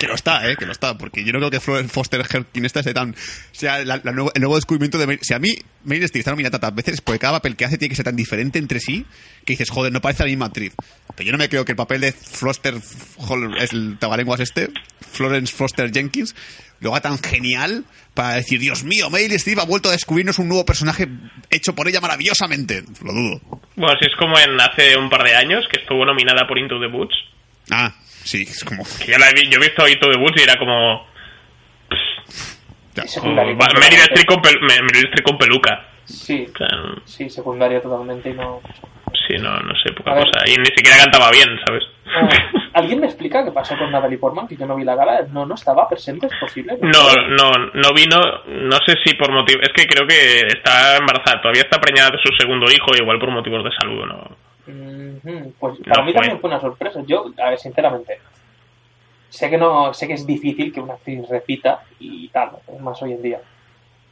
que no está, eh, que no está, porque yo no creo que Florence Foster Herkin esta sea tan. sea la- la nuevo- el nuevo descubrimiento de. Si a mí Meryl Streep está nominada tantas veces, porque cada papel que hace tiene que ser tan diferente entre sí, que dices, joder, no parece la misma actriz. Pero yo no me creo que el papel de Foster. Es el tabalenguas este, Florence Foster Jenkins, lo haga tan genial para decir, Dios mío, Meryl Streep ha vuelto a descubrirnos un nuevo personaje hecho por ella maravillosamente. Lo dudo. Bueno, si es como en hace un par de años que estuvo nominada por Into the Woods. Ah, sí, es como. Que yo la he vi- yo he visto Into the Woods y era como Oh, Meryl Streep con, peluca. Sí, sí, secundaria totalmente y no... sí, no, no sé, poca cosa. Y ni siquiera cantaba bien, ¿sabes? Ah, ¿Alguien me explica qué pasó con Natalie Portman? Que yo no vi la gala. ¿No, no estaba presente? ¿Es posible? No, no, no vino, no sé si por motivo, es que creo que está embarazada, todavía está preñada de su segundo hijo, igual por motivos de salud, ¿no? Pues para No mí fue. también fue una sorpresa. Yo, a ver, sinceramente, sé que no, sé que es difícil que una actriz repita y tal, es más hoy en día.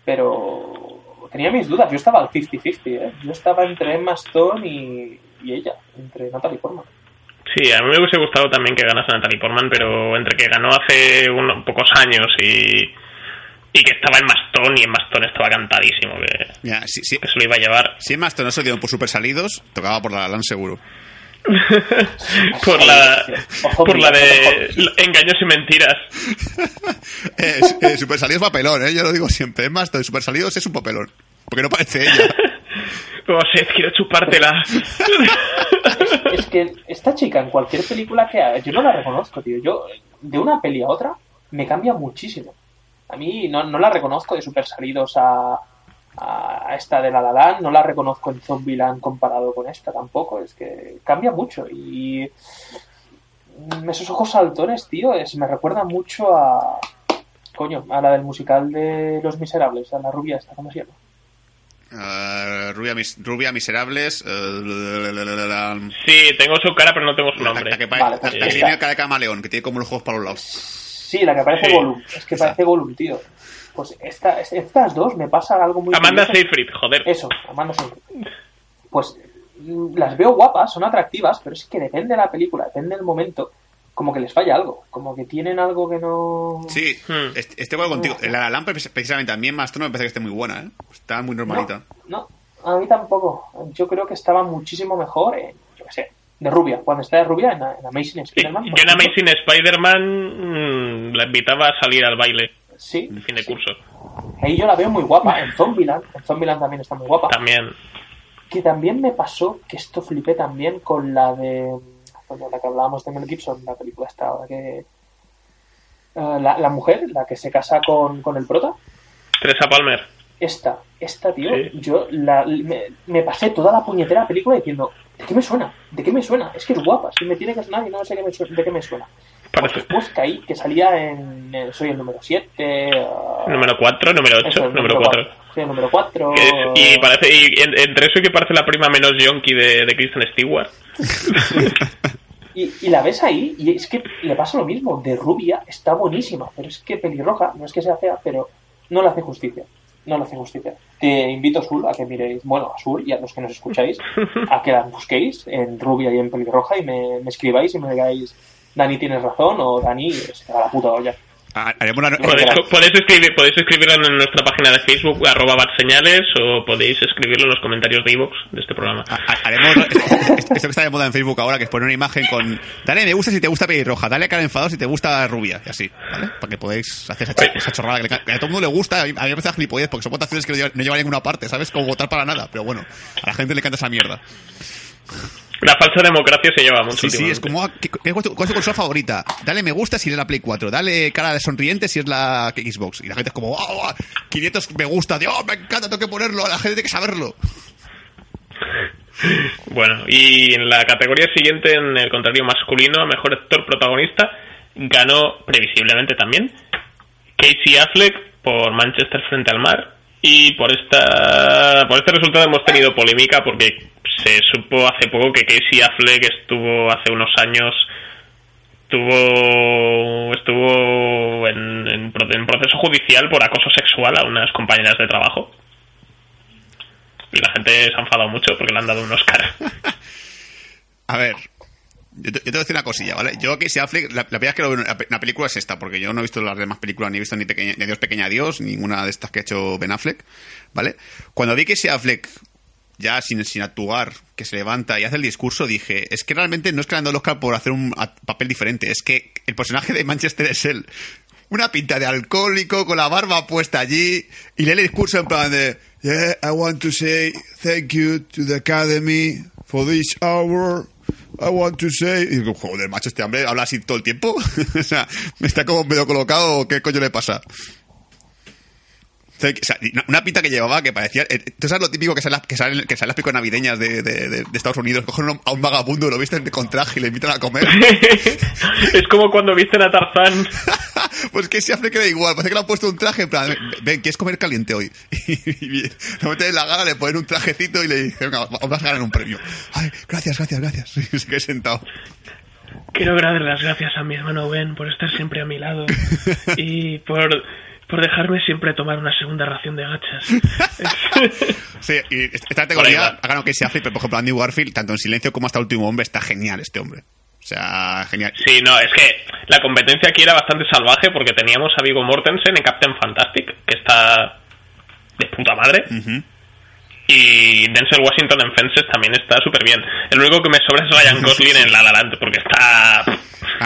Pero tenía mis dudas. Yo estaba al 50-50, ¿eh? Yo estaba entre Emma Stone y, y ella, entre Natalie Portman. Sí, a mí me hubiese gustado también que ganase Natalie Portman, pero entre que ganó hace unos pocos años y, y que estaba en Mastón y en Mastón estaba cantadísimo que, Mira, si, si, que se lo iba a llevar si Emma Stone no se dio por super salidos, tocaba por la LAN seguro. por la Ojo, por la de engaños y mentiras. Eh, eh, super salidos es papelón, ¿eh? Yo lo digo siempre. Emma Stone, super salidos es un papelón. Porque no parece ella. Como Seth, quiero chupártela. Es que esta chica en cualquier película que haga, yo no la reconozco, tío. Yo, de una peli a otra, me cambia muchísimo. A mí no, no la reconozco de super salidos a, a esta de La La Land, no la reconozco en Zombieland comparado con esta tampoco. Es que cambia mucho y esos ojos saltones, tío, es, me recuerda mucho a coño, a la del musical de Los Miserables, a la rubia esta, ¿cómo se llama? Eh, rubia, mis- rubia Miserables. eh, la, la, la, la, la- Sí, tengo su cara, pero no tengo su la- nombre. la que, Vale, parece- pues la que esta. tiene cara de camaleón, que tiene como los ojos para los lados. Sí, la que parece Sí. Gollum. Es que parece Gollum, tío. Pues esta, estas dos me pasa algo muy Amanda curioso. Seyfried, joder. Eso, Amanda Seyfried. Pues mm, las veo guapas, son atractivas, pero es que depende de la película, depende del momento, como que les falla algo, como que tienen algo que no... Sí, Hmm. est- estoy contigo. La La precis- precisamente, a mí en Mastro me parece que esté muy buena, ¿eh? Está muy normalita. No, no, a mí tampoco. Yo creo que estaba muchísimo mejor en, yo qué sé, de rubia, cuando está de rubia en, en Amazing Spider-Man. yo en ejemplo. Amazing Spider-Man mm, la invitaba a salir al baile Sí, en fin de sí. curso. Ahí yo la veo muy guapa, en Zombieland, en Zombieland también está muy guapa. También. Que también me pasó, que esto flipé también con la de. Coño, la que hablábamos de Mel Gibson, la película esta ahora que. eh, la, la mujer, la que se casa con, con el prota. Teresa Palmer. Esta, esta, tío, Sí. yo la, me, me pasé toda la puñetera película diciendo, ¿de qué me suena? ¿De qué me suena? Es que es guapa, si me tiene que sonar y no sé qué me de qué me suena. Parece. después caí, que salía en Soy el número 7. Número 4, número 8, número 4. Soy el número 4. y parece, y en- entre eso y que parece la prima menos yonki de, de Kristen Stewart. Y, y la ves ahí y es que le pasa lo mismo. De rubia está buenísima, pero es que pelirroja, no es que sea fea, pero no le hace justicia. No le hace justicia. Te invito, Sul, a que miréis, bueno, a Sul y a los que nos escucháis, a que la busquéis en rubia y en pelirroja y me, me escribáis y me digáis, Dani tienes razón o Dani se va la puta olla. Haremos la- Podéis, podéis escribir, podéis escribirlo en nuestra página de Facebook, arroba batseñales, o podéis escribirlo en los comentarios de iVoox de este programa. ha- ha- haremos esto que está de moda en Facebook ahora, que es poner una imagen con dale me gusta si te gusta pelirroja, dale a cara enfadado si te gusta rubia, y así, ¿vale? Para que podáis hacer esa, ch- esa chorrada que, le que a todo el mundo le gusta. A mí, a mí me parece gilipollez porque son votaciones que no llevan, no llevan a ninguna parte, ¿sabes? Como votar para nada, pero bueno, a la gente le encanta esa mierda. La falsa democracia se lleva mucho Sí, sí, es como, ah, ¿qué- qué- ¿cuál es tu- consola favorita? Dale me gusta si es la Play 4, dale cara de sonriente si es la Xbox. Y la gente es como, ¡wow! wow, 500 me gusta, Dios, me encanta, tengo que ponerlo, la gente tiene que saberlo. Bueno, y en la categoría siguiente, en el contrario masculino, mejor actor protagonista, ganó previsiblemente también Casey Affleck por Manchester frente al mar. Y por esta por este resultado hemos tenido polémica porque se supo hace poco que Casey Affleck estuvo hace unos años tuvo estuvo en, en en proceso judicial por acoso sexual a unas compañeras de trabajo. Y la gente se ha enfadado mucho porque le han dado un Oscar. A ver, yo te, yo voy a decir una cosilla, ¿vale? Yo que Casey Affleck, la, la primera que lo veo una, película es esta, porque yo no he visto las demás películas, ni he visto ni, pequeña, Dios Pequeña Dios, ninguna de estas que ha hecho Ben Affleck, ¿vale? Cuando vi que Casey Affleck, ya sin, sin actuar, que se levanta y hace el discurso, dije, es que realmente no es que le han dado el Oscar por hacer un papel diferente, es que el personaje de Manchester es él. Una pinta de alcohólico con la barba puesta allí y lee el discurso en plan de Yeah, I want to say thank you to the Academy for this hour. I want to say... Y digo, joder, macho, este hombre habla así todo el tiempo. o sea, me está como medio colocado, ¿qué coño le pasa? O sea, una- pinta que llevaba que parecía. eh, ¿Tú sabes lo típico que sale, que sale, que sale en las películas navideñas de, de- de- de Estados Unidos? Cogen a un vagabundo, lo visten con traje y le invitan a comer. es como cuando visten a Tarzán. pues que se hace que da igual. Parece que le han puesto un traje en plan, ven, ¿quieres comer caliente hoy? Y, lo meten en la gala, le ponen un trajecito y le dicen, venga, vas a ganar un premio. Ay, gracias, gracias, gracias. Y se queda sentado. Quiero dar las gracias a mi hermano Ben por estar siempre a mi lado y por, por dejarme siempre tomar una segunda ración de gachas. Sí, y esta categoría ha ganado que se hace, pero por ejemplo Andy Warfield, tanto en silencio como hasta el último hombre, está genial este hombre. O sea, genial. Sí, no, es que la competencia aquí era bastante salvaje porque teníamos a Viggo Mortensen en Captain Fantastic, que está de puta madre, Ujú. Y Denzel Washington en Fences también está súper bien. El único que me sobra es Ryan Gosling en La La Land, porque está...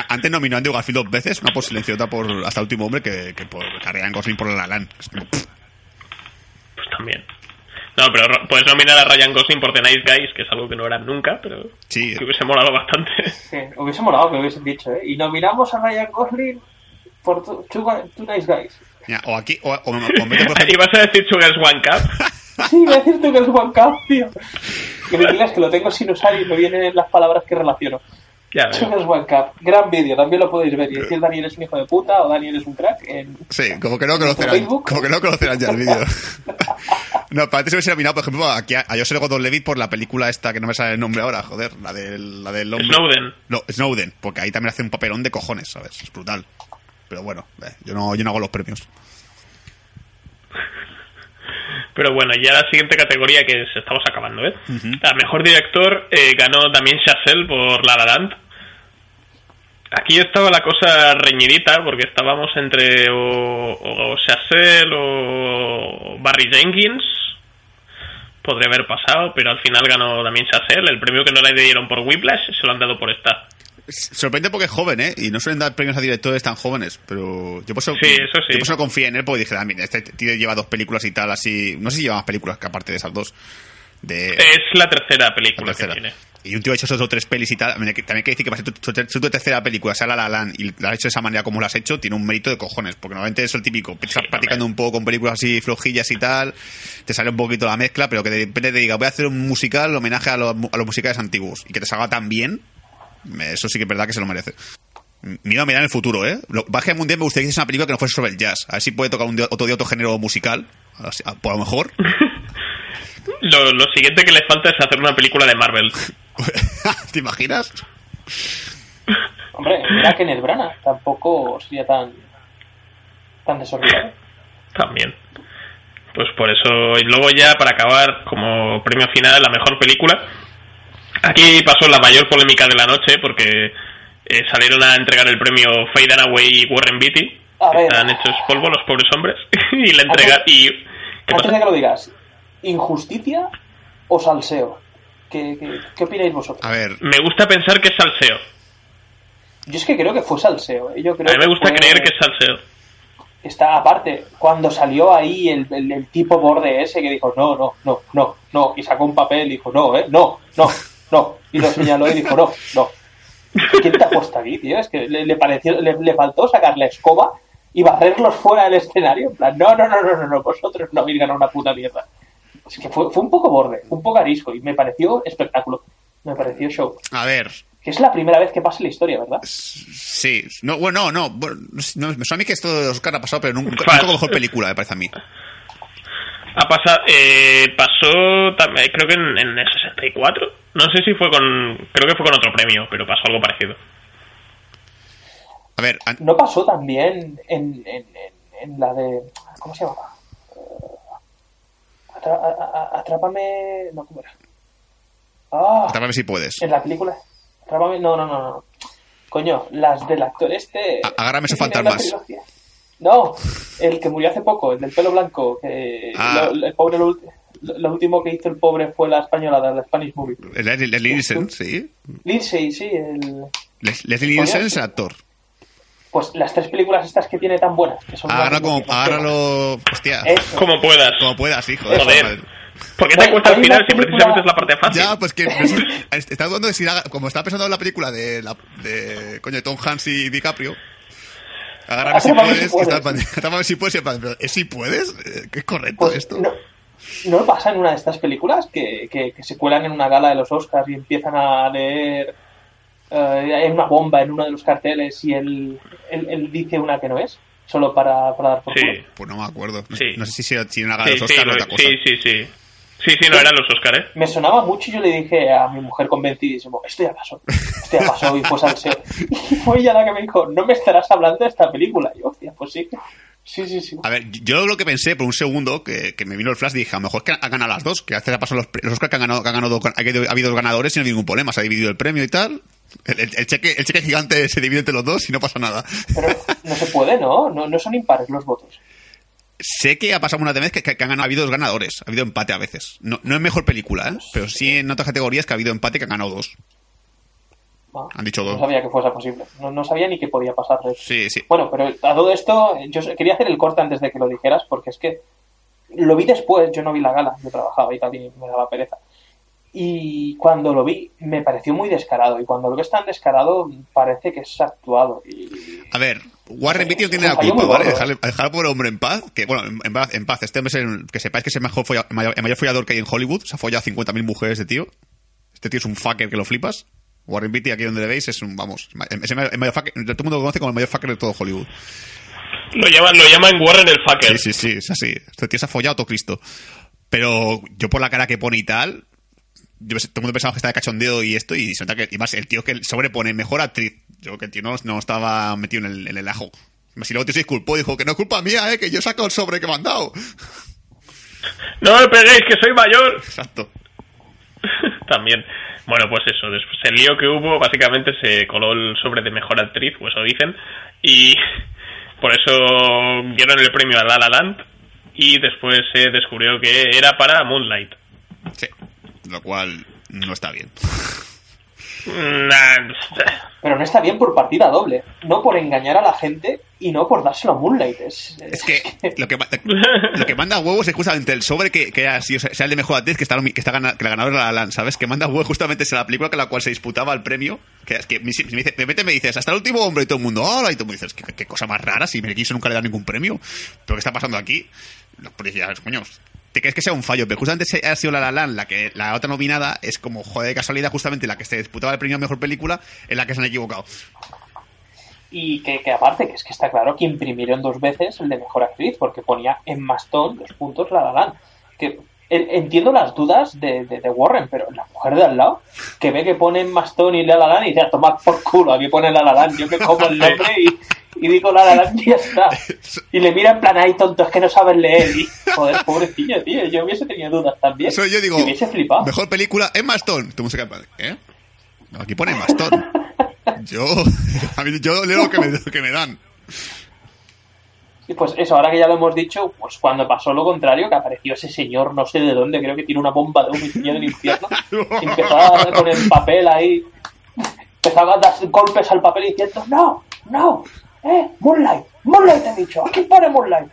Antes nominó a Andrew Garfield dos veces, una por silencio otra por hasta el último hombre, que, que por a Ryan Gosling por La La Land. Es como, pff, Pues también. No, pero ro- puedes nominar a Ryan Gosling por The Nice Guys, que es algo que no era nunca, pero Sí. que hubiese molado bastante. Sí, hubiese molado que hubiesen dicho, ¿eh? Y nominamos a Ryan Gosling por Two, Nice Guys. o aquí, o, o, o en vez de, por ejemplo, ¿Y vas a decir Sugar's One Cup? Sí, voy a decirte que es One Cup, tío. Que me digas que lo tengo sin usar y me vienen las palabras que relaciono. Ya ves. Sugar's One Cup. Gran vídeo, también lo podéis ver. Y decir Daniel es un hijo de puta o Daniel es un crack. En... Sí, como que no conocerán, como que no conocerán ya el vídeo. No, para antes se hubiese nominado, por ejemplo, aquí a, a Joseph Gordon-Levitt por la película esta que no me sale el nombre ahora, joder, la del, la del hombre. Snowden. No, Snowden, porque ahí también hace un papelón de cojones, ¿sabes? Es brutal. Pero bueno, eh, yo no, yo no hago los premios. Pero bueno, ya la siguiente categoría que se estamos acabando, ¿eh? La mejor director eh, ganó también Chazelle por La La Land. Aquí estaba la cosa reñidita porque estábamos entre o, o Chazelle o Barry Jenkins. Podría haber pasado, pero al final ganó también Chazelle. El premio que no le dieron por Whiplash se lo han dado por esta. Sorprende porque es joven, ¿eh? Y no suelen dar premios a directores tan jóvenes, pero yo por eso, Sí, eso sí. yo por eso confío en él, porque dije, ah, mira, este tío lleva dos películas y tal, así... No sé si lleva más películas que aparte de esas dos. De... Es la tercera la película tercera. que tiene. Y un tío ha hecho esos dos o tres pelis y tal. También hay que decir que para ser tu, tu- tu- tu tercera película, sea La La Land, y la has hecho de esa manera como lo has hecho, tiene un mérito de cojones. Porque normalmente es el típico. Estás hombre. practicando un poco con películas así flojillas y tal. Te sale un poquito la mezcla, pero que de repente te diga, voy a hacer un musical homenaje a los, a los musicales antiguos. Y que te salga tan bien. Eso sí que es verdad que se lo merece. Mira, mira en el futuro, ¿eh? Lo, a que un día me gustaría que hiciese una película que no fuese sobre el jazz. A ver si puede tocar un día- otro día otro género musical. A- Por lo mejor. Lo, lo siguiente que le falta es hacer una película de Marvel. ¿Te imaginas? Hombre, mira Kenneth Branagh. Tampoco sería tan, tan desordenado. También. Pues por eso, y luego ya para acabar como premio final la mejor película, aquí pasó la mayor polémica de la noche porque eh, salieron a entregar el premio Faye Dunaway y Warren Beatty A ver, Están hechos polvo los pobres hombres y le entregan... Y, ¿Qué antes de que lo digas, ¿injusticia o salseo? ¿Qué, qué, qué opináis vosotros? A ver, Me gusta pensar que es salseo. Yo es que creo que fue salseo. ¿eh? Yo A mí me gusta fue- creer que es salseo. Está aparte, cuando salió ahí el, el- el tipo borde ese que dijo no, no, no, no, no, y sacó un papel y dijo no, eh, no, no, no, y lo señaló y dijo no, no. ¿Quién te ha puesto aquí, tío? Es que le, le pareció, le, le faltó sacar la escoba y barrerlos fuera del escenario. En plan, no, no, no, no, no, no, vosotros no habéis ganado una puta mierda. Es que fue, fue un poco borde, fue un poco arisco y me pareció espectáculo. Me pareció show. a ver, Que es la primera vez que pasa en la historia, ¿verdad? sí. No, bueno, no, no. no, me suena a mí que esto de Oscar ha pasado, pero nunca, nunca mejor película, me parece a mí. Ha pasado, eh, pasó también, creo que en, en el 64. No sé si fue con, creo que fue con otro premio, pero pasó algo parecido. A ver, an- ¿No pasó también en, en, en, en la de... ¿Cómo se llamaba? Eh, atra- a- a- atrápame... No, ¿cómo era? Ah, a ver si puedes. en la película. Atrápame... No, no, no, no. Coño, las del actor este... Agárrame esos ¿qué tiene la fantasmas. No, el que murió hace poco, el del pelo blanco. Que Ah. lo- el pobre... Lo, último que hizo el pobre fue la española, la Spanish Movie. Leslie Leslie Nielsen, sí. Lindsay, sí, el... Les- Leslie Nielsen es el actor. Pues las tres películas estas que tiene tan buenas. Que son las como, agárralo. Hostia. Eso. Como puedas. Como puedas, hijo. Joder. ¿Por qué te cuesta al final si precisamente es la parte fácil? Ya, pues que sé, estaba dudando de si como estaba pensando en la película de la de coño de Tom Hanks y DiCaprio. Agárrame si puedes, si puedes. si puedes, pero, ¿es si puedes? Eh, ¿Qué es correcto Pues esto? no, ¿no pasa en una de estas películas que, que- que se cuelan en una gala de los Oscars y empiezan a leer eh, hay una bomba en uno de los carteles y él, él, él dice una que no es? Solo para, para dar por Sí. culo. Pues no me acuerdo. No, Sí. no sé si si una gala Sí, de los sí, Oscar o otra cosa. sí, sí, sí. Sí, sí, no eran los Oscar, ¿eh? Me sonaba mucho y yo le dije a mi mujer convencidísimo, esto ya pasó, esto ya pasó y fue salseo. Y fue ella la que me dijo, no me estarás hablando de esta película. Y yo, hostia, pues sí, sí, sí, sí. A ver, yo lo que pensé por un segundo, que, que me vino el flash, dije, a lo mejor es que han ganado las dos, que hace pasado los, pre- los Oscar que han ganado, que han ganado, ha habido, ha habido dos ganadores y no hay ningún problema, se ha dividido el premio y tal. El, el- el cheque, el cheque gigante se divide entre los dos y no pasa nada. Pero no se puede, ¿no? No, no son impares los votos. Sé que ha pasado una vez que, que- que han ganado, ha habido dos ganadores, ha habido empate a veces. No, no es mejor película, ¿eh? pero sí en otras categorías que ha habido empate que han ganado dos. Ah, Han dicho No dos. sabía que fuese posible. No, no sabía ni que podía pasar. Sí, sí. Bueno, pero a todo esto, yo quería hacer el corte antes de que lo dijeras, porque es que lo vi después, yo no vi la gala, yo trabajaba y tal, y me daba pereza. Y cuando lo vi, me pareció muy descarado, y cuando lo ves tan descarado, parece que es actuado. Y A ver, Warren Beatty no tiene la culpa, ¿vale? dejar al pobre hombre en paz. Que, bueno, en, en paz, en paz. Este hombre es el, que sepáis que es el, mejor folla- el mayor, el mayor follador que hay en Hollywood. Se ha follado a 50.000 mujeres de tío. Este tío es un fucker que lo flipas. Warren Beatty, aquí donde le veis, es un, vamos, es el, el mayor fucker, todo el mundo lo conoce como el mayor fucker de todo Hollywood. Lo llaman, lo llaman Warren el fucker. Sí, sí, sí, es así. Este tío se ha follado a todo Cristo. Pero yo por la cara que pone y tal, yo, todo el mundo pensaba que estaba de cachondeo y esto, y se nota que, y más, el tío que sobrepone mejor actriz. Yo que el tío no, no estaba metido en el, en el ajo. Si luego tío se disculpó, dijo que no es culpa mía, eh, que yo he sacado el sobre que me han dado. No me peguéis, que soy mayor. Exacto. También. Bueno, pues eso, después el lío que hubo, básicamente se coló el sobre de mejor actriz, o eso dicen, y por eso dieron el premio a La La Land, y después se descubrió que era para Moonlight. Sí. Lo cual no está bien. Pero no está bien por partida doble, no por engañar a la gente y no por dárselo a Moonlight. Es, Es que lo que, ma- lo que manda huevos es justamente el sobre que, que ha sido, sea el de mejor actriz que está, que está que la ganadora era la Land, ¿sabes? Que manda huevos justamente es la película con la cual se disputaba el premio. Que es que me, me dice, de repente me dices, hasta el último hombre y todo el mundo, hola, y tú me dices, ¿qué, qué cosa más rara, si me quiso nunca le da ningún premio. ¿Pero qué está pasando aquí? Los policías, coño, ¿te crees que sea un fallo? Pero justamente ha sido la La Land la que la otra nominada es como, joder, de casualidad, justamente la que se disputaba el premio a mejor película, en la que se han equivocado. Y que, que aparte, que es que está claro que imprimieron dos veces el de mejor actriz, porque ponía en mastón los puntos La La Land. Que entiendo las dudas de, de- de Warren, pero la mujer de al lado, que ve que pone en mastón y La La Land y dice, a tomar por culo, aquí pone La La Land, yo que como el nombre y, y digo La Land y ya está. Y le mira en plan, ay tonto, es que no sabes leer. Y, joder, pobrecillo, tío, yo hubiese tenido dudas también. Eso yo digo, Y hubiese flipado. mejor película, Emma Stone. Tu música, ¿eh? No, aquí pone Emma Stone. Yo, a mí, yo leo lo que me, lo que me dan. Y pues eso, ahora que ya lo hemos dicho, pues cuando pasó lo contrario, que apareció ese señor, no sé de dónde, creo que tiene una bomba de homicidio del infierno, y empezaba con el papel ahí, empezaba a dar golpes al papel diciendo, no, no, eh, Moonlight, Moonlight he dicho, aquí pone Moonlight.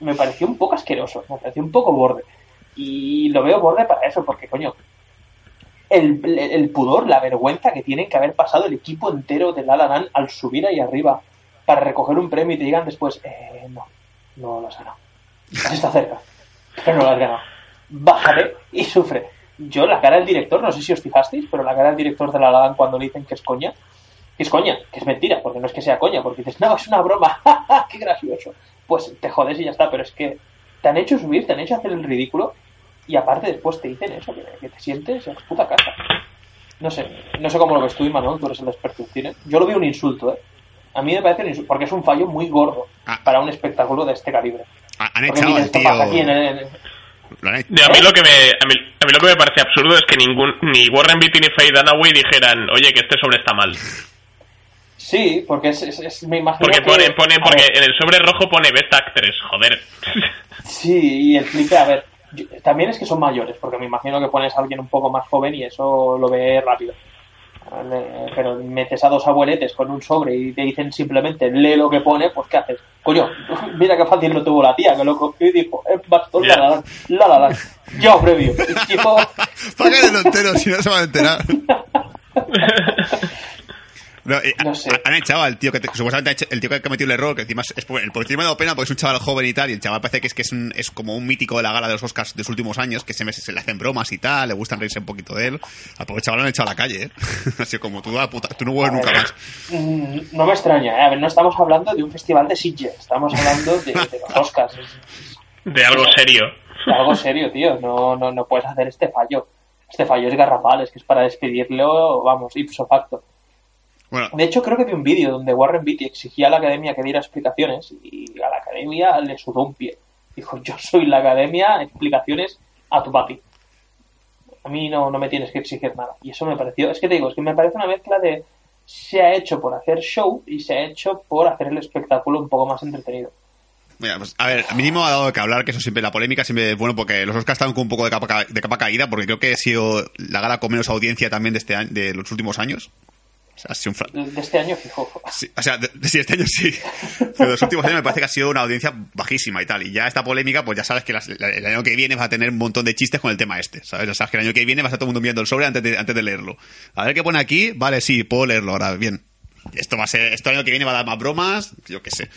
Me pareció un poco asqueroso, me pareció un poco borde. Y lo veo borde para eso, porque coño, el, el pudor, la vergüenza que tienen que haber pasado el equipo entero de La La Land al subir ahí arriba para recoger un premio y te digan después, eh, no, no lo has ganado. Está cerca, pero no lo has ganado. Bájale y sufre. Yo, la cara del director, no sé si os fijasteis, pero la cara del director de La La Land cuando le dicen que es coña, que es coña, que es mentira, porque no es que sea coña, porque dices, no, es una broma, qué gracioso. Pues te jodes y ya está, pero es que te han hecho subir, te han hecho hacer el ridículo y aparte después te dicen eso, que, que te sientes en puta casa. No sé, no sé cómo lo ves tú, Imanol, tú eres el experto en cine. Yo lo veo un insulto, ¿eh? A mí me parece un insulto, porque es un fallo muy gordo Ah. para un espectáculo de este calibre. Ha- Han Porque echado al tío. a mí lo que me a mí, a mí lo que me parece absurdo es que ningún ni Warren Beatty ni Faye Dunaway dijeran, "Oye, que este sobre está mal." Sí, porque es, es- es- me imagino Porque que- pone pone porque ver, en el sobre rojo pone Best Actress, joder. Sí, y el flipe, a ver, yo- también es que son mayores, porque me imagino que pones a alguien un poco más joven y eso lo ve rápido. Vale, Pero metes a dos abueletes con un sobre y te dicen simplemente lee lo que pone, pues ¿qué haces? Coño, mira qué fácil lo tuvo la tía, que lo cogió y dijo, es bastón la la la, la la la. Yo previo. Tipo, Págale entero, si no se van a enterar. No, eh, No sé. ha- Han echado al tío que, te- supuestamente ha hecho- el tío que ha cometido el error, que encima es, el por encima me ha dado pena porque es un chaval joven y tal, y el chaval parece que es que es, un- es como un mítico de la gala de los Oscars de los últimos años, que se, se le hacen bromas y tal, le gustan reírse un poquito de él. Al pobre chaval lo han echado a la calle, ¿eh? Así como tú, la puta, tú no vuelves nunca más. mm, no me extraña, ¿eh? A ver, no estamos hablando de un festival de Sitges, estamos hablando de, de los Oscars. De algo serio. es algo serio, tío. No, no, no puedes hacer este fallo. Este fallo es garrafal, es que es para despedirlo, vamos, ipso facto. Bueno, De hecho, creo que vi un vídeo donde Warren Beatty exigía a la academia que diera explicaciones y a la academia le sudó un pie. Dijo, yo soy la academia, explicaciones a tu papi. A mí no, no me tienes que exigir nada. Y eso me pareció, es que te digo, es que me parece una mezcla de se ha hecho por hacer show y se ha hecho por hacer el espectáculo un poco más entretenido. Mira, pues, a ver, mínimo ha dado que hablar, que eso siempre, la polémica siempre es bueno, porque los Oscars están con un poco de capa, ca- de capa caída, porque creo que ha sido la gala con menos audiencia también de, este año, de los últimos años. Ha sido un De este año, fijo. Sí, o sea, de, de- sí, este año sí. Pero los últimos años me parece que ha sido una audiencia bajísima y tal. Y ya esta polémica, pues ya sabes que las- la- el año que viene vas a tener un montón de chistes con el tema este. ¿Sabes? Ya sabes que el año que viene vas a todo el mundo viendo el sobre antes de, antes de leerlo. A ver qué pone aquí. Vale, sí, puedo leerlo ahora. Bien. Esto va a ser, esto año que viene va a dar más bromas, yo qué sé.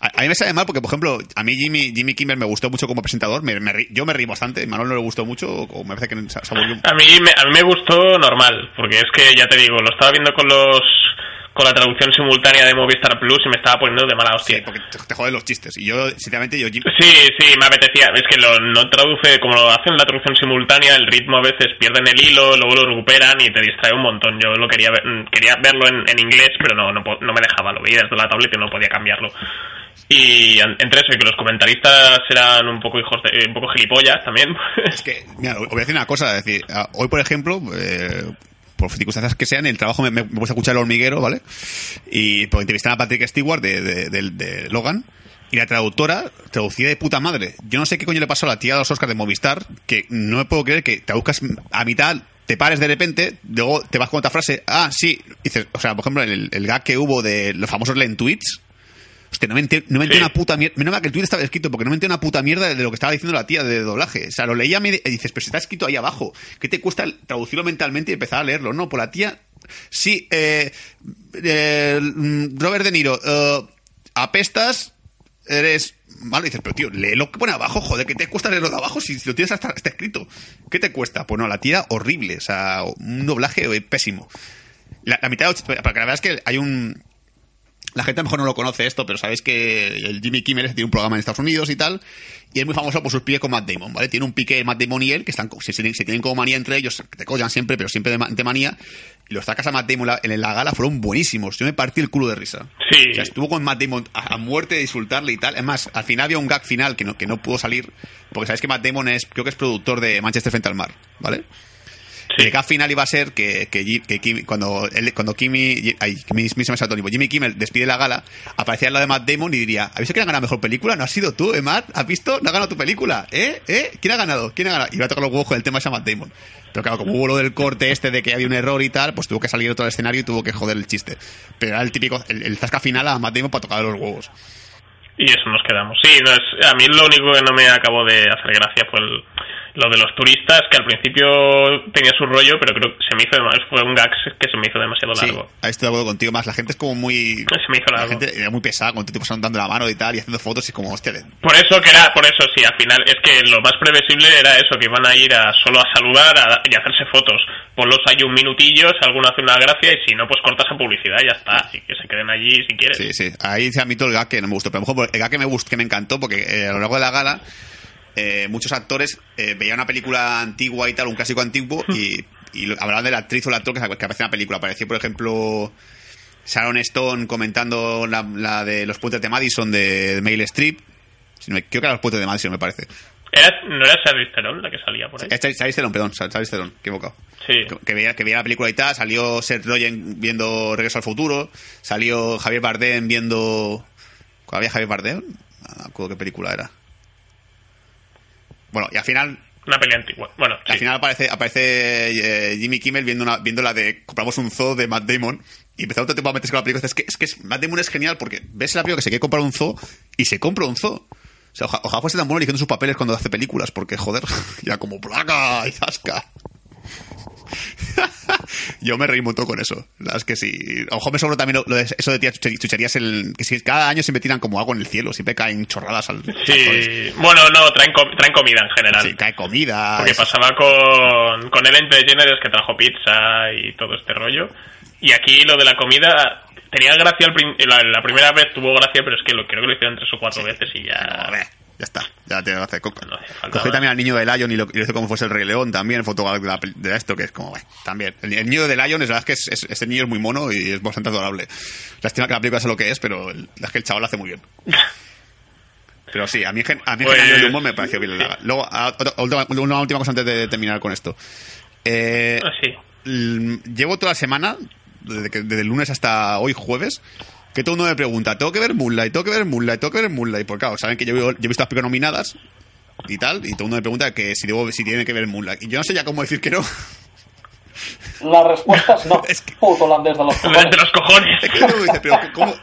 A, a mí me sale mal porque, por ejemplo, a mí Jimmy, Jimmy Kimmel me gustó mucho como presentador. Me, me yo me rí bastante. Manuel no le gustó mucho, o me parece que se, se A mí, me, a mí me gustó normal, porque es que ya te digo, lo estaba viendo con los con la traducción simultánea de Movistar Plus y me estaba poniendo de mala Sí, hostia. porque te, te joden los chistes. Y yo, sinceramente, yo Sí, sí, me apetecía. Es que lo, no traduce, como lo hacen la traducción simultánea, el ritmo a veces pierden el hilo, luego lo recuperan y te distrae un montón. Yo lo quería ver- mm, quería verlo en, en inglés, pero no, no, no me dejaba, lo veía desde la tablet y no podía cambiarlo. Y entre eso y que los comentaristas eran un poco hijos de, un poco gilipollas también. Es que, mira, os voy a decir una cosa. Es decir, hoy, por ejemplo, eh, por circunstancias que sean, el trabajo me, me, puse a escuchar el hormiguero, ¿vale? Y pues, entrevistan a Patrick Stewart de, Logan. Y la traductora traducía de puta madre. Yo no sé qué coño le pasó a la tía de los Oscars de Movistar, que no me puedo creer que traduzcas a mitad, te pares de repente, luego te vas con otra frase. Ah, sí. Dices, o sea, por ejemplo, el, el gag que hubo de los famosos Len Tweets. Hostia, no me entiendo no Sí. una puta mierda. Menos mal que el tweet estaba escrito, porque no me entiendo una puta mierda de lo que estaba diciendo la tía de doblaje. O sea, lo leía y dices, pero si está escrito ahí abajo. ¿Qué te cuesta traducirlo mentalmente y empezar a leerlo? No, por la tía. Sí, eh, eh, Robert De Niro, eh, apestas, eres. Malo, dices, pero tío, lee lo que pone abajo, joder, ¿qué te cuesta leerlo de abajo si, si lo tienes hasta escrito? ¿Qué te cuesta? Pues no, la tía horrible, o sea, un doblaje eh, pésimo. La, la mitad, de- para que la verdad es que hay un, la gente a lo mejor no lo conoce esto, pero sabéis que el Jimmy Kimmel tiene un programa en Estados Unidos y tal, y es muy famoso por sus piques con Matt Damon, ¿vale? Tiene un pique Matt Damon y él, que están, se, se tienen- como manía entre ellos, te collan siempre, pero siempre de, de manía, y los tacas a Matt Damon la- en la gala fueron buenísimos, yo me partí el culo de risa. Sí. O sea, estuvo con Matt Damon a, a muerte de insultarle y tal, es más, al final había un gag final que no, que no pudo salir, porque sabéis que Matt Damon es, creo que es productor de Manchester frente al mar, ¿vale? El gag final iba a ser que, que, que Kim- cuando, él- cuando Kimi, ay, Kimi, se me saltó el Jimmy Kimmel despide la gala, aparecía al lado de Matt Damon y diría, ¿habéis visto quién ha ganado mejor película? ¿No has sido tú, eh, Matt? ¿Has visto? ¿No ha ganado tu película? ¿Eh? ¿Eh? ¿Quién ha ganado? ¿Quién ha ganado? Y iba a tocar los huevos con el tema a Matt Damon. Pero claro, como hubo lo del corte este de que había un error y tal, pues tuvo que salir otro al escenario y tuvo que joder el chiste. Pero era el típico, el, el zasca final a Matt Damon para tocar los huevos. Y eso nos quedamos. Sí, no es, a mí lo único que no me acabó de hacer gracia fue el- lo de los turistas, que al principio tenía su rollo, pero creo que se me hizo dema- fue un gag que se me hizo demasiado Sí, largo. ahí estoy de acuerdo contigo. Más la gente es como muy. Se me hizo La largo. gente era muy pesada, con tipo dando la mano y tal, y haciendo fotos y como, hostia, Por eso que era, por eso sí, al final es que lo más previsible era eso, que iban a ir a solo a saludar a- y a hacerse fotos. Ponlos ahí un minutillo, si alguno hace una gracia y si no, pues cortas a publicidad y ya está. Así que se queden allí si quieren. Sí, sí. Ahí se admito el gag que no me gustó. Pero a lo mejor el gag que me gustó, que me encantó, porque eh, a lo largo de la gala, eh, muchos actores eh, veían una película antigua y tal, un clásico antiguo, y, y lo- hablaban de la actriz o el actor que, que aparecía en la película. Apareció, por ejemplo, Sharon Stone comentando la, la de los puentes de Madison de Mail Strip. Si no me- creo que era los puentes de Madison, me parece. Era- ¿No era Charlize Theron la que salía por ahí? Charlize Theron, perdón, Charlize Theron, equivocado. Sí. Que, que veía, que veía la película y tal, salió Seth Rogen viendo Regreso al Futuro, salió Javier Bardem viendo... ¿Cuál había Javier Bardem? No qué película era. Bueno, y al final, Una peli antigua. Bueno, sí. al final aparece, aparece eh, Jimmy Kimmel viendo, una, viendo la de compramos un zoo de Matt Damon y empezó otro tiempo a meterse con la película es que, es que Matt Damon es genial porque ves la película que se quiere comprar un zoo y se compra un zoo. O sea, oja- ojalá fuese tan bueno eligiendo sus papeles cuando hace películas, porque joder, ya como plaga y zasca. Yo me reí montón con eso. Es que sí. Mejor me sobró también lo, lo de eso de tías chuche- chucherías. El, que si cada año siempre tiran como agua en el cielo. Siempre caen chorradas al. Sí. Bueno, no, traen, com- traen comida en general. Sí, cae comida. Porque eso- pasaba con, con Ellen DeGeneres que trajo pizza y todo este rollo. Y aquí lo de la comida tenía gracia al prin- la, la primera vez tuvo gracia, pero es que lo creo que lo hicieron tres o cuatro veces y ya. Ya está. Ya tiene gracia. Co- No hace falta Cogí también al niño de Lion y lo, y lo hizo como fuese el Rey León también. Fotógrafo de, de esto, que es como, bueno, también. El, el niño de Lion es la verdad que es, es- este niño es muy mono y es bastante adorable. Lástima que la película es lo que es, pero el- la es que el chaval lo hace muy bien. Pero sí, a mí, a mí Pues, el humor me pareció bien. sí. Luego, a- otra- última, una última cosa antes de terminar con esto. Eh, Ah, sí. llevo toda la semana, desde, que- desde el lunes hasta hoy jueves, que todo el mundo me pregunta, tengo que ver Moonlight, tengo que ver Moonlight, tengo que ver Moonlight, porque claro, saben que yo, yo he visto las películas nominadas y tal, y todo el mundo me pregunta que si debo, si tiene que ver Moonlight. Y yo no sé ya cómo decir que no. La respuesta es no. Es que- Puto holandés de los De cojones. los cojones. Es que todo el mundo dice, pero ¿cómo?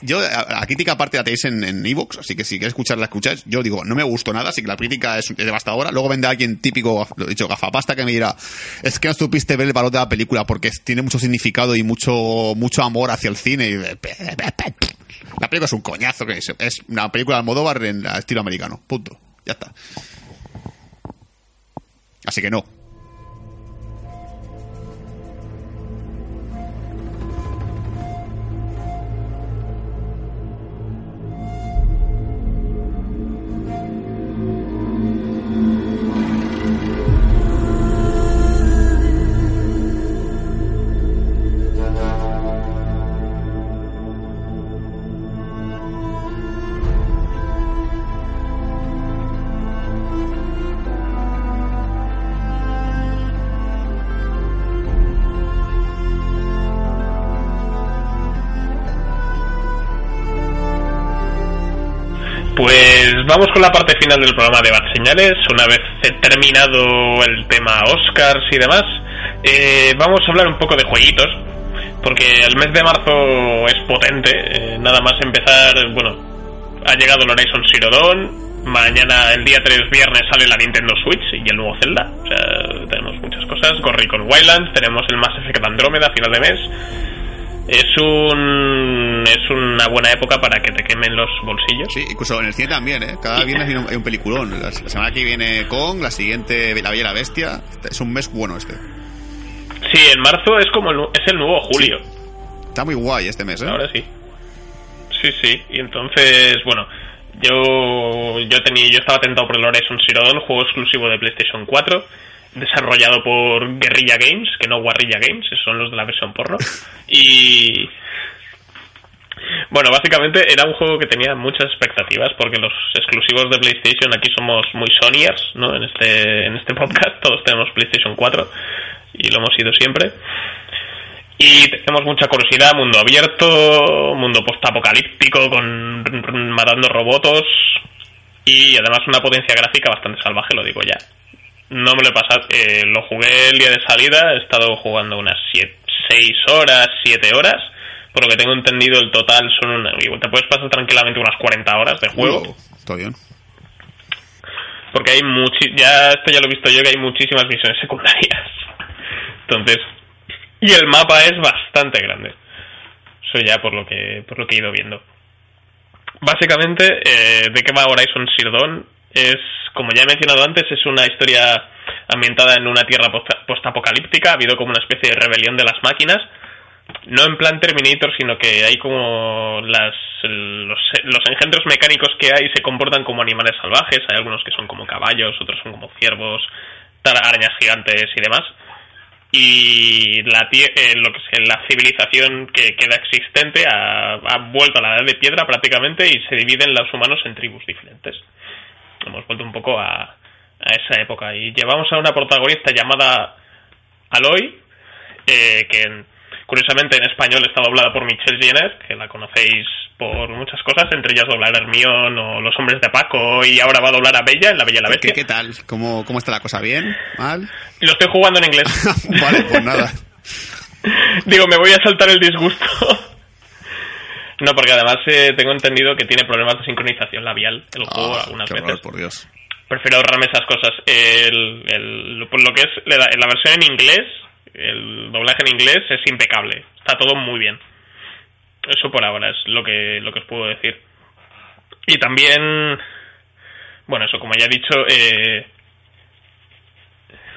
Yo, la crítica aparte la tenéis en Evox, así que si queréis escucharla, escucháis. Yo digo, no me gustó nada, así que la crítica es, es devastadora. Luego vendrá alguien típico, lo he dicho, gafapasta, que me dirá, es que no supiste ver el valor de la película porque tiene mucho significado y mucho, mucho amor hacia el cine. Y, la película es un coñazo, que es, es una película de Almodóvar en estilo americano. Punto. Ya está. Así que no. Vamos con la parte final del programa de Bad Señales. Una vez terminado el tema Oscars y demás, eh, vamos a hablar un poco de jueguitos. Porque el mes de marzo es potente. eh, nada más empezar, bueno, ha llegado el Horizon Zero. Mañana, el día 3 viernes, sale la Nintendo Switch y el nuevo Zelda. O sea, tenemos muchas cosas. Gorry con Wildlands, tenemos el Mass Effect Andrómeda a final de mes. Es un es una buena época para que te quemen los bolsillos. Sí, incluso en el cine también, ¿eh? Cada viernes hay un, hay un peliculón. La, semana que viene Kong, la siguiente La Bella y la Bestia. Es un mes bueno este. Sí, en marzo es como el, es el nuevo julio. Está muy guay este mes, ¿eh? Ahora sí. Sí, sí. Y entonces, bueno, yo yo tenía yo estaba tentado por el Horizon Zero Dawn, juego exclusivo de PlayStation 4, desarrollado por Guerrilla Games, que no Guerrilla Games, esos son los de la versión porno. Y Bueno, básicamente era un juego que tenía muchas expectativas porque los exclusivos de PlayStation aquí somos muy Sonyers, ¿no? En este en este podcast todos tenemos PlayStation 4 y lo hemos sido siempre. Y tenemos mucha curiosidad, mundo abierto, mundo postapocalíptico con matando robots y además una potencia gráfica bastante salvaje, lo digo ya. No me lo he pasado, eh, lo jugué el día de salida, he estado jugando unas 6 horas, 7 horas por lo que tengo entendido, el total son una, te puedes pasar tranquilamente unas 40 horas de juego. Uh, está bien. Porque hay muchi ya esto ya lo he visto yo que hay muchísimas misiones secundarias. Entonces, y el mapa es bastante grande. Eso ya por lo que por lo que he ido viendo. Básicamente, eh, de qué va Horizon Zero Dawn es, como ya he mencionado antes, es una historia ambientada en una tierra postapocalíptica. Ha habido como una especie de rebelión de las máquinas no en plan Terminator, sino que hay como las, los, los, engendros mecánicos que hay se comportan como animales salvajes, hay algunos que son como caballos, otros son como ciervos, arañas gigantes y demás. Y la, eh, lo que la civilización que queda existente ha, ha, vuelto a la edad de piedra prácticamente y se dividen los humanos en tribus diferentes. Hemos vuelto un poco a, a esa época y llevamos a una protagonista llamada Aloy, eh, que Curiosamente en español está doblada por Michelle Jenner, que la conocéis por muchas cosas, entre ellas doblar a Hermión o Los Hombres de Paco, y ahora va a doblar a Bella en La Bella y la Bestia. ¿Qué, qué tal? ¿Cómo, ¿Cómo está la cosa? ¿Bien? ¿Mal? Lo estoy jugando en inglés. vale, pues nada. Digo, me voy a saltar el disgusto. No, porque además eh, tengo entendido que tiene problemas de sincronización labial el juego Ah, algunas qué veces. por Dios. Prefiero ahorrarme esas cosas. El, el, por lo que es la, la versión en inglés, el doblaje en inglés es impecable. Está todo muy bien. Eso por ahora es lo que, lo que os puedo decir. Y también, bueno, eso como ya he dicho, eh,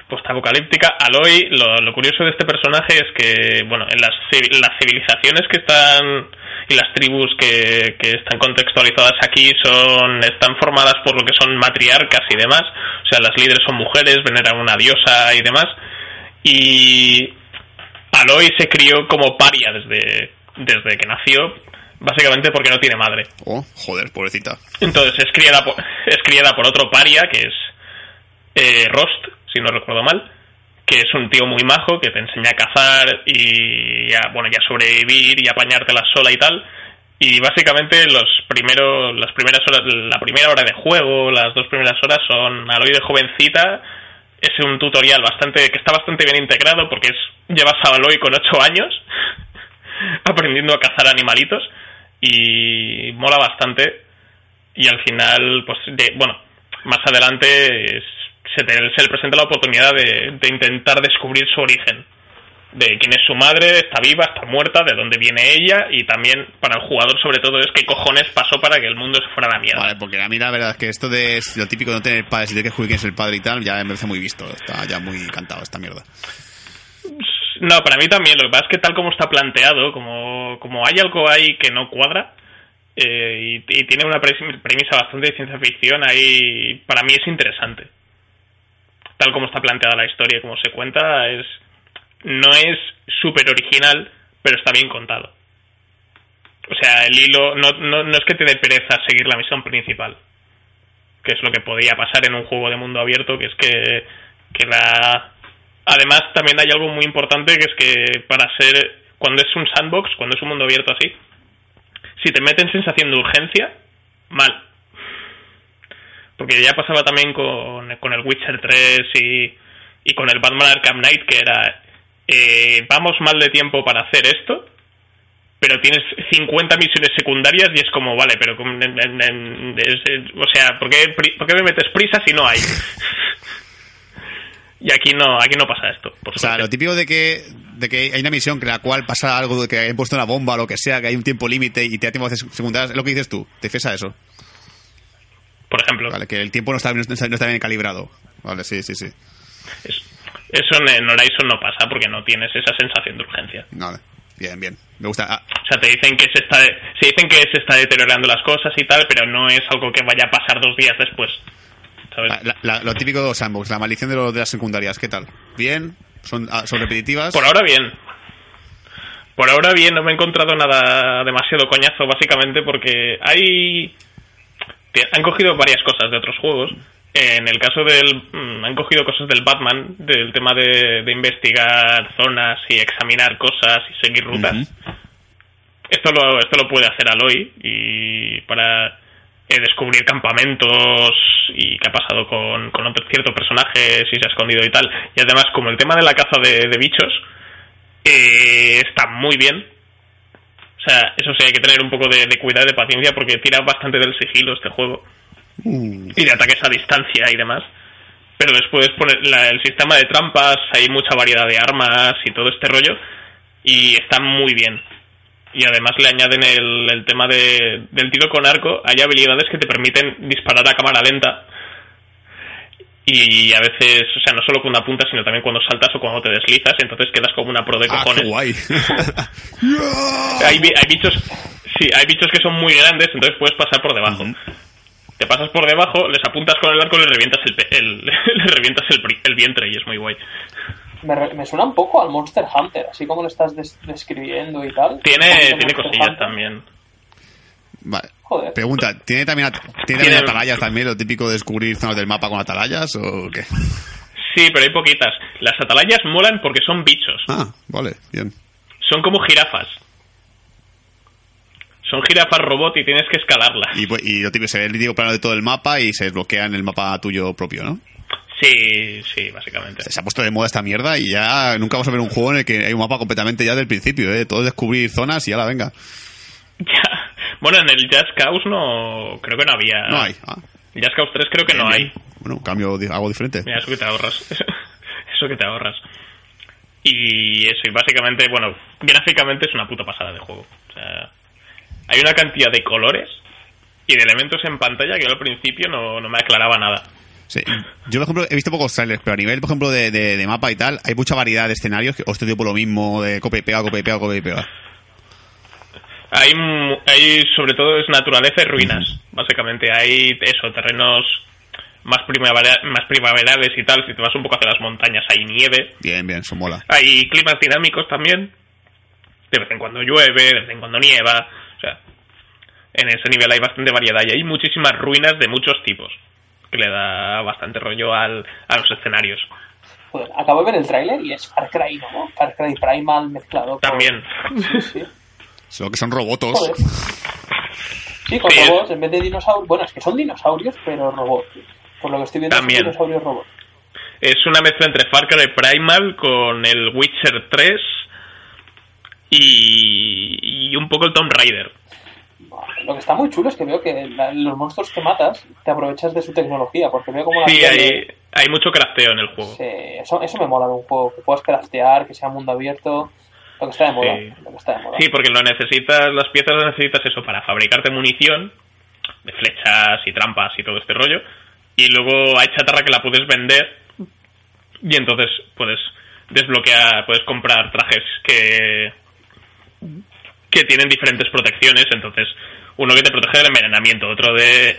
postapocalíptica. Aloy, lo, lo curioso de este personaje es que, bueno, en las, las civilizaciones que están y las tribus que, que están contextualizadas aquí son están formadas por lo que son matriarcas y demás. O sea, las líderes son mujeres, veneran una diosa y demás. Y Aloy se crió como paria desde, desde que nació, básicamente porque no tiene madre. Oh, joder, pobrecita. Entonces es criada por, es criada por otro paria, que es eh, Rost, si no recuerdo mal, que es un tío muy majo que te enseña a cazar y a, bueno, ya sobrevivir y apañártela sola y tal. Y básicamente los primeros, las primeras horas, la primera hora de juego, las dos primeras horas son Aloy de jovencita. Es un tutorial bastante, que está bastante bien integrado porque es, llevas a Aloy con 8 años aprendiendo a cazar animalitos y mola bastante y al final, pues, de, bueno, más adelante se, te, se le presenta la oportunidad de, de intentar descubrir su origen, de quién es su madre, está viva, está muerta, de dónde viene ella y también para el jugador sobre todo es qué cojones pasó para que el mundo se fuera a la mierda. Vale, porque a mí la verdad es que esto de lo típico de no tener padres y de que juegue quién es el padre y tal, ya me parece muy visto. Está ya muy cantado esta mierda. No, para mí también. Lo que pasa es que tal como está planteado, como, como hay algo ahí que no cuadra eh, y, y tiene una pre- premisa bastante de ciencia ficción, ahí para mí es interesante. Tal como está planteada la historia y como se cuenta, es no es súper original, pero está bien contado. O sea, el hilo no, no, no es que te dé pereza seguir la misión principal, que es lo que podía pasar en un juego de mundo abierto, que es que, que la... Además, también hay algo muy importante, que es que para ser... Cuando es un sandbox, cuando es un mundo abierto así, si te meten sensación de urgencia, mal. Porque ya pasaba también con, con el Witcher 3 y, y con el Batman Arkham Knight, que era, eh, vamos mal de tiempo para hacer esto, pero tienes 50 misiones secundarias y es como, vale, pero en- en- en- es- es- o sea, ¿por qué, por qué me metes prisa si no hay? y aquí no, aquí no pasa esto. Por O sea, lo típico de que, de que hay una misión en la cual pasa algo, de que hayan puesto una bomba o lo que sea, que hay un tiempo límite y te da tiempo a hacer secundarias, es lo que dices tú. Te fías a eso. Por ejemplo. Vale, que el tiempo no está, no bien calibrado. Vale, sí, sí, sí. Es- eso en, Horizon no pasa porque no tienes esa sensación de urgencia. Vale. Bien, bien. Me gusta. Ah, O sea, te dicen que se está, se dicen que se está deteriorando las cosas y tal, pero no es algo que vaya a pasar dos días después. ¿Sabes? la- la- lo típico de los sandbox, la maldición de, lo- de las secundarias, ¿qué tal? ¿Bien? ¿Son, ah, son repetitivas? Por ahora bien. Por ahora bien, no me he encontrado nada demasiado coñazo, básicamente porque hay... Han cogido varias cosas de otros juegos. En el caso del... mm, Han cogido cosas del Batman, del tema de, de investigar zonas y examinar cosas y seguir rutas. Esto lo, esto lo puede hacer Aloy y para eh, descubrir campamentos y qué ha pasado con, con otro cierto personaje, si se ha escondido y tal. Y además, como el tema de la caza de, de bichos eh, está muy bien. O sea, eso sí, hay que tener un poco de, de cuidado y de paciencia porque tira bastante del sigilo este juego. Y de ataques a distancia y demás. Pero después poner la- el sistema de trampas, hay mucha variedad de armas y todo este rollo. Y está muy bien. Y además le añaden el, el tema de, del tiro con arco. Hay habilidades que te permiten disparar a cámara lenta. Y a veces, o sea, no solo con una punta, sino también cuando saltas o cuando te deslizas. Entonces quedas como una pro de Ah, cojones qué guay. hay, hay bichos sí hay bichos que son muy grandes entonces puedes pasar por debajo te pasas por debajo les apuntas con el arco y le revientas el, el- le revientas el, el vientre y es muy guay Me, re- me suena un poco al Monster Hunter, así como lo estás des- describiendo y tal. tiene tiene Monster cosillas Hunter. también Vale. Joder. Pregunta, ¿tiene también, ¿tiene también atalayas también, lo típico de descubrir zonas del mapa con atalayas o qué? sí pero hay poquitas las atalayas molan porque son bichos Ah, vale, bien. son como jirafas son jirafas robot y tienes que escalarlas Y, pues- y lo típico, se ve el típico plano de todo el mapa y se desbloquea en el mapa tuyo propio, ¿no? sí sí básicamente Se ha puesto de moda esta mierda y ya nunca vamos a ver un juego en el que hay un mapa completamente ya del principio, ¿eh? Todo es descubrir zonas y ya la venga. Ya. Bueno en el Jazz Chaos no creo que no había No hay. Ah, Jazz Chaos 3 creo que no bien, hay. Bueno, cambio algo diferente. Mira, eso que te ahorras. eso que te ahorras. Y eso, y básicamente, bueno, gráficamente es una puta pasada de juego. O sea, hay una cantidad de colores y de elementos en pantalla que yo al principio no, no me aclaraba nada. Sí. Yo, por ejemplo, he visto pocos trailers, pero a nivel, por ejemplo, de, de- de mapa y tal, hay mucha variedad de escenarios que o este tipo lo mismo, de copia y pega, copia y pega, copia y pega. Hay, mu- hay sobre todo es naturaleza y ruinas. Básicamente hay eso, terrenos más, primavera, más primaverales y tal. Si te vas un poco hacia las montañas hay nieve. Bien, bien, eso mola. Hay climas dinámicos también. De vez en cuando llueve, de vez en cuando nieva. O sea, en ese nivel hay bastante variedad y hay muchísimas ruinas de muchos tipos. Que le da bastante rollo al, a los escenarios. Joder, acabo de ver el tráiler y es Far Cry, ¿no? Far Cry Primal mezclado con... También. Sí, sí. Solo que son robotos. Joder. Sí, con robots, en vez de dinosaurios... Bueno, es que son dinosaurios, pero robots. Por lo que estoy viendo También. son dinosaurios robots. Es una mezcla entre Far Cry Primal con el Witcher 3 y, y un poco el Tomb Raider. Lo que está muy chulo es que veo que la- los monstruos que matas te aprovechas de su tecnología, porque veo como la Sí, gente- hay, hay mucho crafteo en el juego. Sí, eso, eso me mola de un juego, que puedas craftear, que sea mundo abierto, lo que está de moda. Sí. Lo que está de moda. Sí, porque lo necesitas, las piezas las necesitas eso para fabricarte munición, de flechas y trampas y todo este rollo. Y luego hay chatarra que la puedes vender y entonces puedes desbloquear, puedes comprar trajes que que tienen diferentes protecciones, entonces uno que te protege del envenenamiento, otro de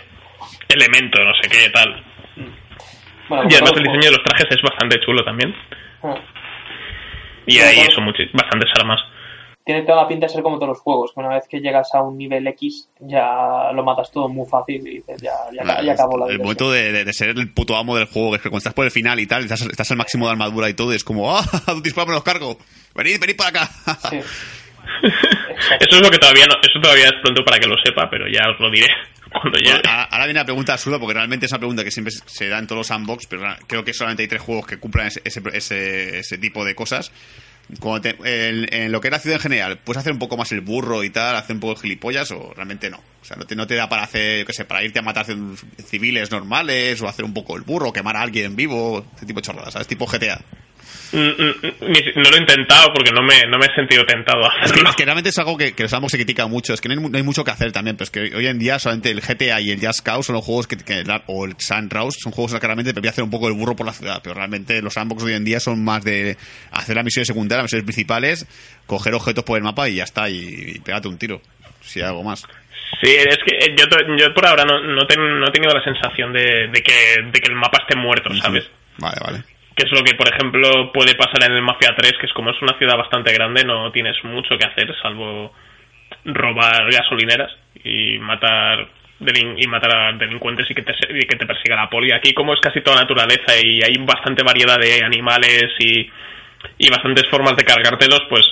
elemento, no sé qué tal. Bueno, Y pues además el diseño de los trajes es bastante chulo también. Y todo- eso, muchi- bastantes armas. Tiene toda la pinta de ser como todos los juegos, que una vez que llegas a un nivel X ya lo matas todo muy fácil y dices, ya, ya, ya acabó la el diversión. momento de, de- de ser el puto amo del juego, que es que cuando estás por el final y tal, estás, estás al máximo de armadura y todo, y es como, ¡ah! Disparo, me los cargo. Venid, venid para acá. Sí. Eso es lo que todavía no, eso todavía es pronto para que lo sepa, pero ya os lo diré cuando Bueno, ahora, viene la pregunta absurda, porque realmente es una pregunta que siempre se da en todos los sandbox, pero creo que solamente hay tres juegos que cumplan ese, ese, ese- tipo de cosas. Te- en, en lo que es la ciudad en general, ¿puedes hacer un poco más el burro y tal, hacer un poco de gilipollas o realmente no? O sea, no te, no te da para hacer, yo qué sé, para irte a matar civiles normales o hacer un poco el burro, quemar a alguien vivo, ese tipo de chorradas, ¿sabes? Tipo GTA. Mm, mm, si- no lo he intentado porque no me, no me he sentido tentado a Es que, hacerlo. es que realmente es algo que, que los ambos se critica mucho. Es que no hay, no hay mucho que hacer también. Pero es que hoy en día solamente el GTA y el Just Cause son los juegos que, que- o el Sunrise son juegos que realmente debería hacer un poco el burro por la ciudad. Pero realmente los sandbox hoy en día son más de hacer las misiones secundarias, las misiones principales, coger objetos por el mapa y ya está. Y, y pégate un tiro. Si hay algo más. Sí, es que eh, yo, yo por ahora no, no, ten- no he tenido la sensación de, de que, de que el mapa esté muerto, ¿sabes? Vale, vale. Que es lo que, por ejemplo, puede pasar en el Mafia 3, que es como es una ciudad bastante grande, no tienes mucho que hacer, salvo robar gasolineras y matar y matar a delincuentes y que te, y que te persiga la poli. Aquí como es casi toda naturaleza y hay bastante variedad de animales y, y bastantes formas de cargártelos, pues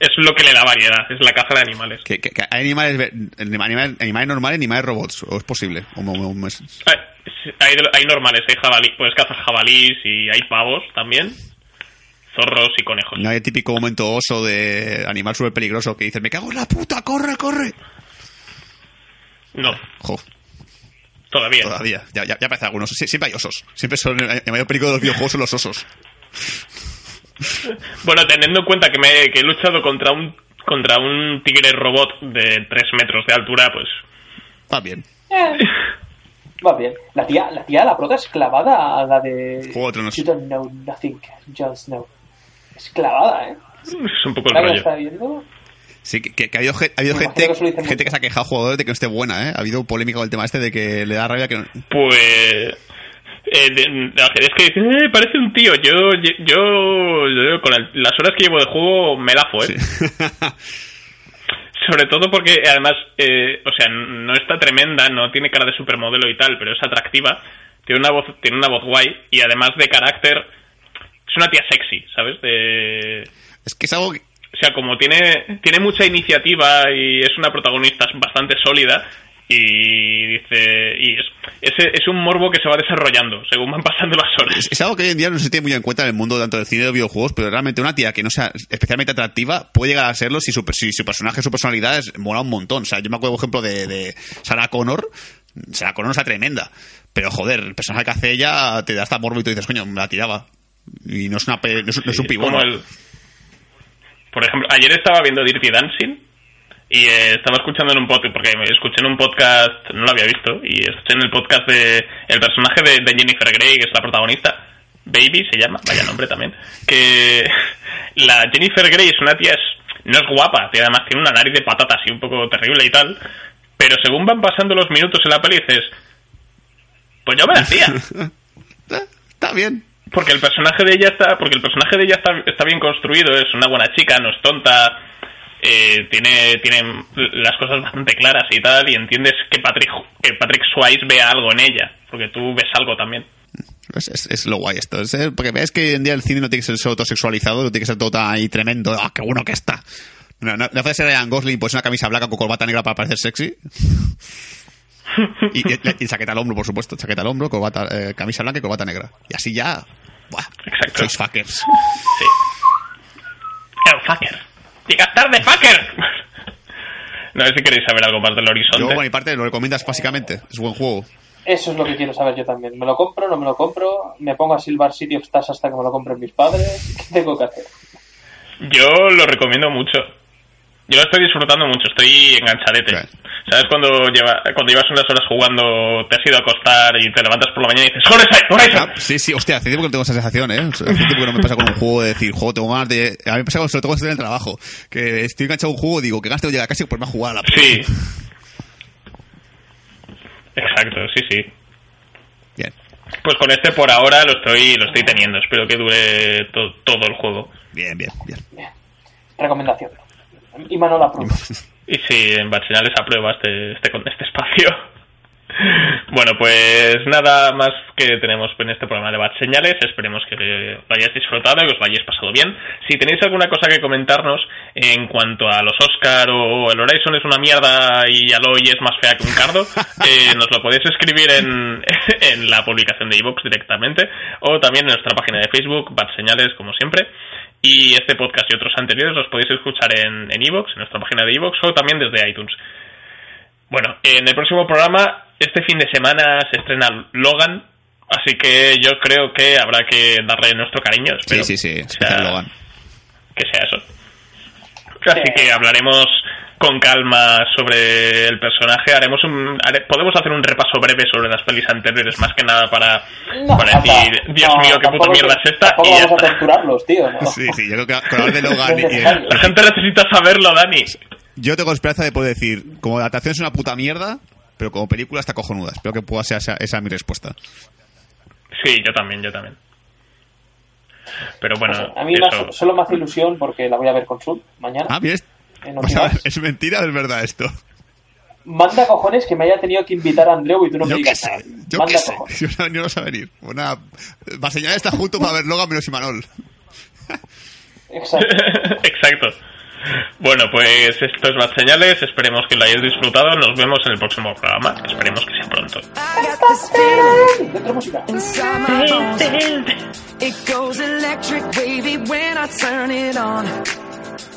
es lo que le da variedad, es la caza de animales. Que, que- que hay animales, animales, animales normales, animales robots, o es posible. O es- Hay, hay, hay normales, hay jabalí, puedes cazar jabalís y hay pavos también, zorros y conejos. no hay el típico momento oso de animal súper peligroso que dices, me cago en la puta, corre, corre. No, Jo, todavía. todavía, ya, ya, ya aparecen algunos. Sie- siempre hay osos. Siempre son, el mayor peligro de los videojuegos son los osos. Bueno, teniendo en cuenta que, me, que he luchado contra un contra un tigre robot de 3 metros de altura, pues Va bien. Eh, va bien. La tía, la tía, la prota es clavada a la de... Juego de Tronos. You don't know nothing, Jon Snow. Es clavada, ¿eh? es un poco el ¿La que lo rollo. está viendo? Sí, que, que- ha habido, ha habido gente, que gente que se ha quejado a jugadores de que no esté buena, ¿eh? Ha habido polémica con el tema este de que le da rabia que no... Pues eh, de- es que eh, parece un tío. Yo, yo, yo con el- las horas que llevo de juego me la fue. Sobre todo porque además, eh, o sea, no está tremenda, no tiene cara de supermodelo y tal, pero es atractiva. Tiene una voz, tiene una voz guay y además de carácter, es una tía sexy, ¿sabes? De, es que es algo que... o sea, como tiene, tiene mucha iniciativa y es una protagonista bastante sólida y dice y es, es, es un morbo que se va desarrollando según van pasando las horas. Es, es algo que hoy en día no se tiene muy en cuenta en el mundo tanto del cine de videojuegos, pero realmente una tía que no sea especialmente atractiva puede llegar a serlo si su, si su personaje, su personalidad es, mola un montón. O sea, yo me acuerdo, por ejemplo, de, de Sarah Connor. Sarah Connor está tremenda. Pero, joder, el personaje que hace ella te da hasta morbo y tú dices, coño, me la tiraba. Y no es, una, no es, no es un pibón. Como el- por ejemplo, ayer estaba viendo Dirty Dancing y eh, estaba escuchando en un podcast, porque me escuché en un podcast, no lo había visto, y escuché en el podcast de el personaje de, de Jennifer Grey, que es la protagonista, Baby se llama, vaya nombre también, que la Jennifer Grey es una tía, es- no es guapa, tiene- además tiene una nariz de patata así un poco terrible y tal, pero según van pasando los minutos en la peli dices, pues yo me la hacía. Eh, Está bien. Porque el personaje de ella está, porque el personaje de ella está, está bien construido, es una buena chica, no es tonta, eh, tiene, tiene las cosas bastante claras y tal, y entiendes que Patrick, que Patrick Swayze vea algo en ella, porque tú ves algo también. Es, es- es lo guay esto. Es, eh, porque ves que hoy en día el cine no tiene que ser solo todo sexualizado, no tiene que ser todo tan ahí tremendo. ¡Ah, qué bueno que está! No, no, no puede ser Ryan Gosling pues una camisa blanca con corbata negra para parecer sexy. y, y, y chaqueta al hombro, por supuesto. Chaqueta al hombro, corbata, eh, camisa blanca y corbata negra. Y así ya... ¡Buah! Exacto. Sois fuckers. Sí. El fucker. Llegas tarde, fucker. no sé si queréis saber algo más del Yo, horizonte. por mi parte, lo recomiendas básicamente. Es buen juego. Eso es lo que quiero saber yo también. ¿Me lo compro no me lo compro? ¿Me pongo a silbar City of Stars hasta que me lo compren mis padres? ¿Qué tengo que hacer? Yo lo recomiendo mucho. Yo lo estoy disfrutando mucho, estoy enganchadete. ¿Sabes cuando, lleva, cuando llevas unas horas jugando, te has ido a acostar y te levantas por la mañana y dices ¡Horizon! ¡Horizon! Ah, sí, sí, hostia, hace tiempo que no tengo esa sensación, ¿eh? Hace tiempo que no me pasa con un juego de decir, juego, tengo ganas de... A mí me pasa con- sobre todo en el trabajo, que estoy enganchado a un juego y digo, que ganas tengo llegar a casa y ponerme a jugar a la Sí. Exacto, sí, sí. Bien, Pues con este por ahora lo estoy lo estoy teniendo. Espero que dure to- todo el juego. bien, bien, bien. Bien. Recomendación. Y Manol aprueba. Y si en Bad Señales aprueba este, este, este espacio. Bueno, pues nada más que tenemos en este programa de Bad Señales. Esperemos que lo hayáis disfrutado y que os lo hayáis pasado bien. Si tenéis alguna cosa que comentarnos en cuanto a los Oscar o el Horizon es una mierda y Aloy es más fea que un cardo, eh, nos lo podéis escribir en, en la publicación de iVoox directamente o también en nuestra página de Facebook, Bad Señales, como siempre. Y este podcast y otros anteriores los podéis escuchar en en iVoox, en nuestra página de iVoox o también desde iTunes. Bueno, en el próximo programa, este fin de semana se estrena Logan, así que yo creo que habrá que darle nuestro cariño. Sí, espero. sí, sí, especial sea, Logan. Que sea eso. Así Sí. que hablaremos con calma sobre el personaje. Haremos un, hare- podemos hacer un repaso breve sobre las pelis anteriores, más que nada para, No, para decir, Dios no, mío, qué puta mierda es esta. Tampoco Y ya vamos a torturarlos, tío. ¿no? Sí, sí, yo creo que con hablar de Logan y... La gente necesita saberlo, Dani. Yo tengo esperanza de poder decir, como la adaptación es una puta mierda, pero como película está cojonuda. Espero que pueda ser esa, esa mi respuesta. Sí, yo también, yo también. Pero bueno, a mí eso... hace- solo me hace ilusión porque la voy a ver con Sub mañana. Ah, bien. En O sea, Optimax. es mentira, o es verdad esto. Manda cojones que me haya tenido que invitar a Andreu y tú no me Yo qué digas sé, nada. yo Manda qué sé. cojones. Yo no, yo no sé venir. Una... Va señal está junto para ver Logan menos Imanol. Exacto. Exacto. Bueno, pues esto es Bad Señales. Esperemos que lo hayáis disfrutado. Nos vemos en el próximo programa. Esperemos que sea pronto. Música.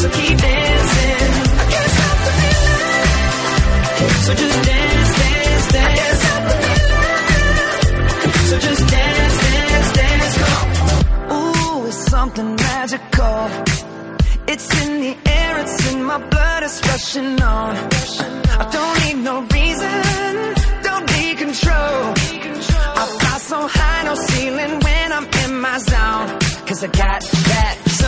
So keep dancing. I can't stop. So just dance, dance, dance. Can't stop. So just dance, dance, dance. Ooh, it's something magical. It's in the air, it's in my blood, it's rushing on. I don't need no reason, don't need control. I fly so high, no ceiling when I'm in my zone. Cause I got that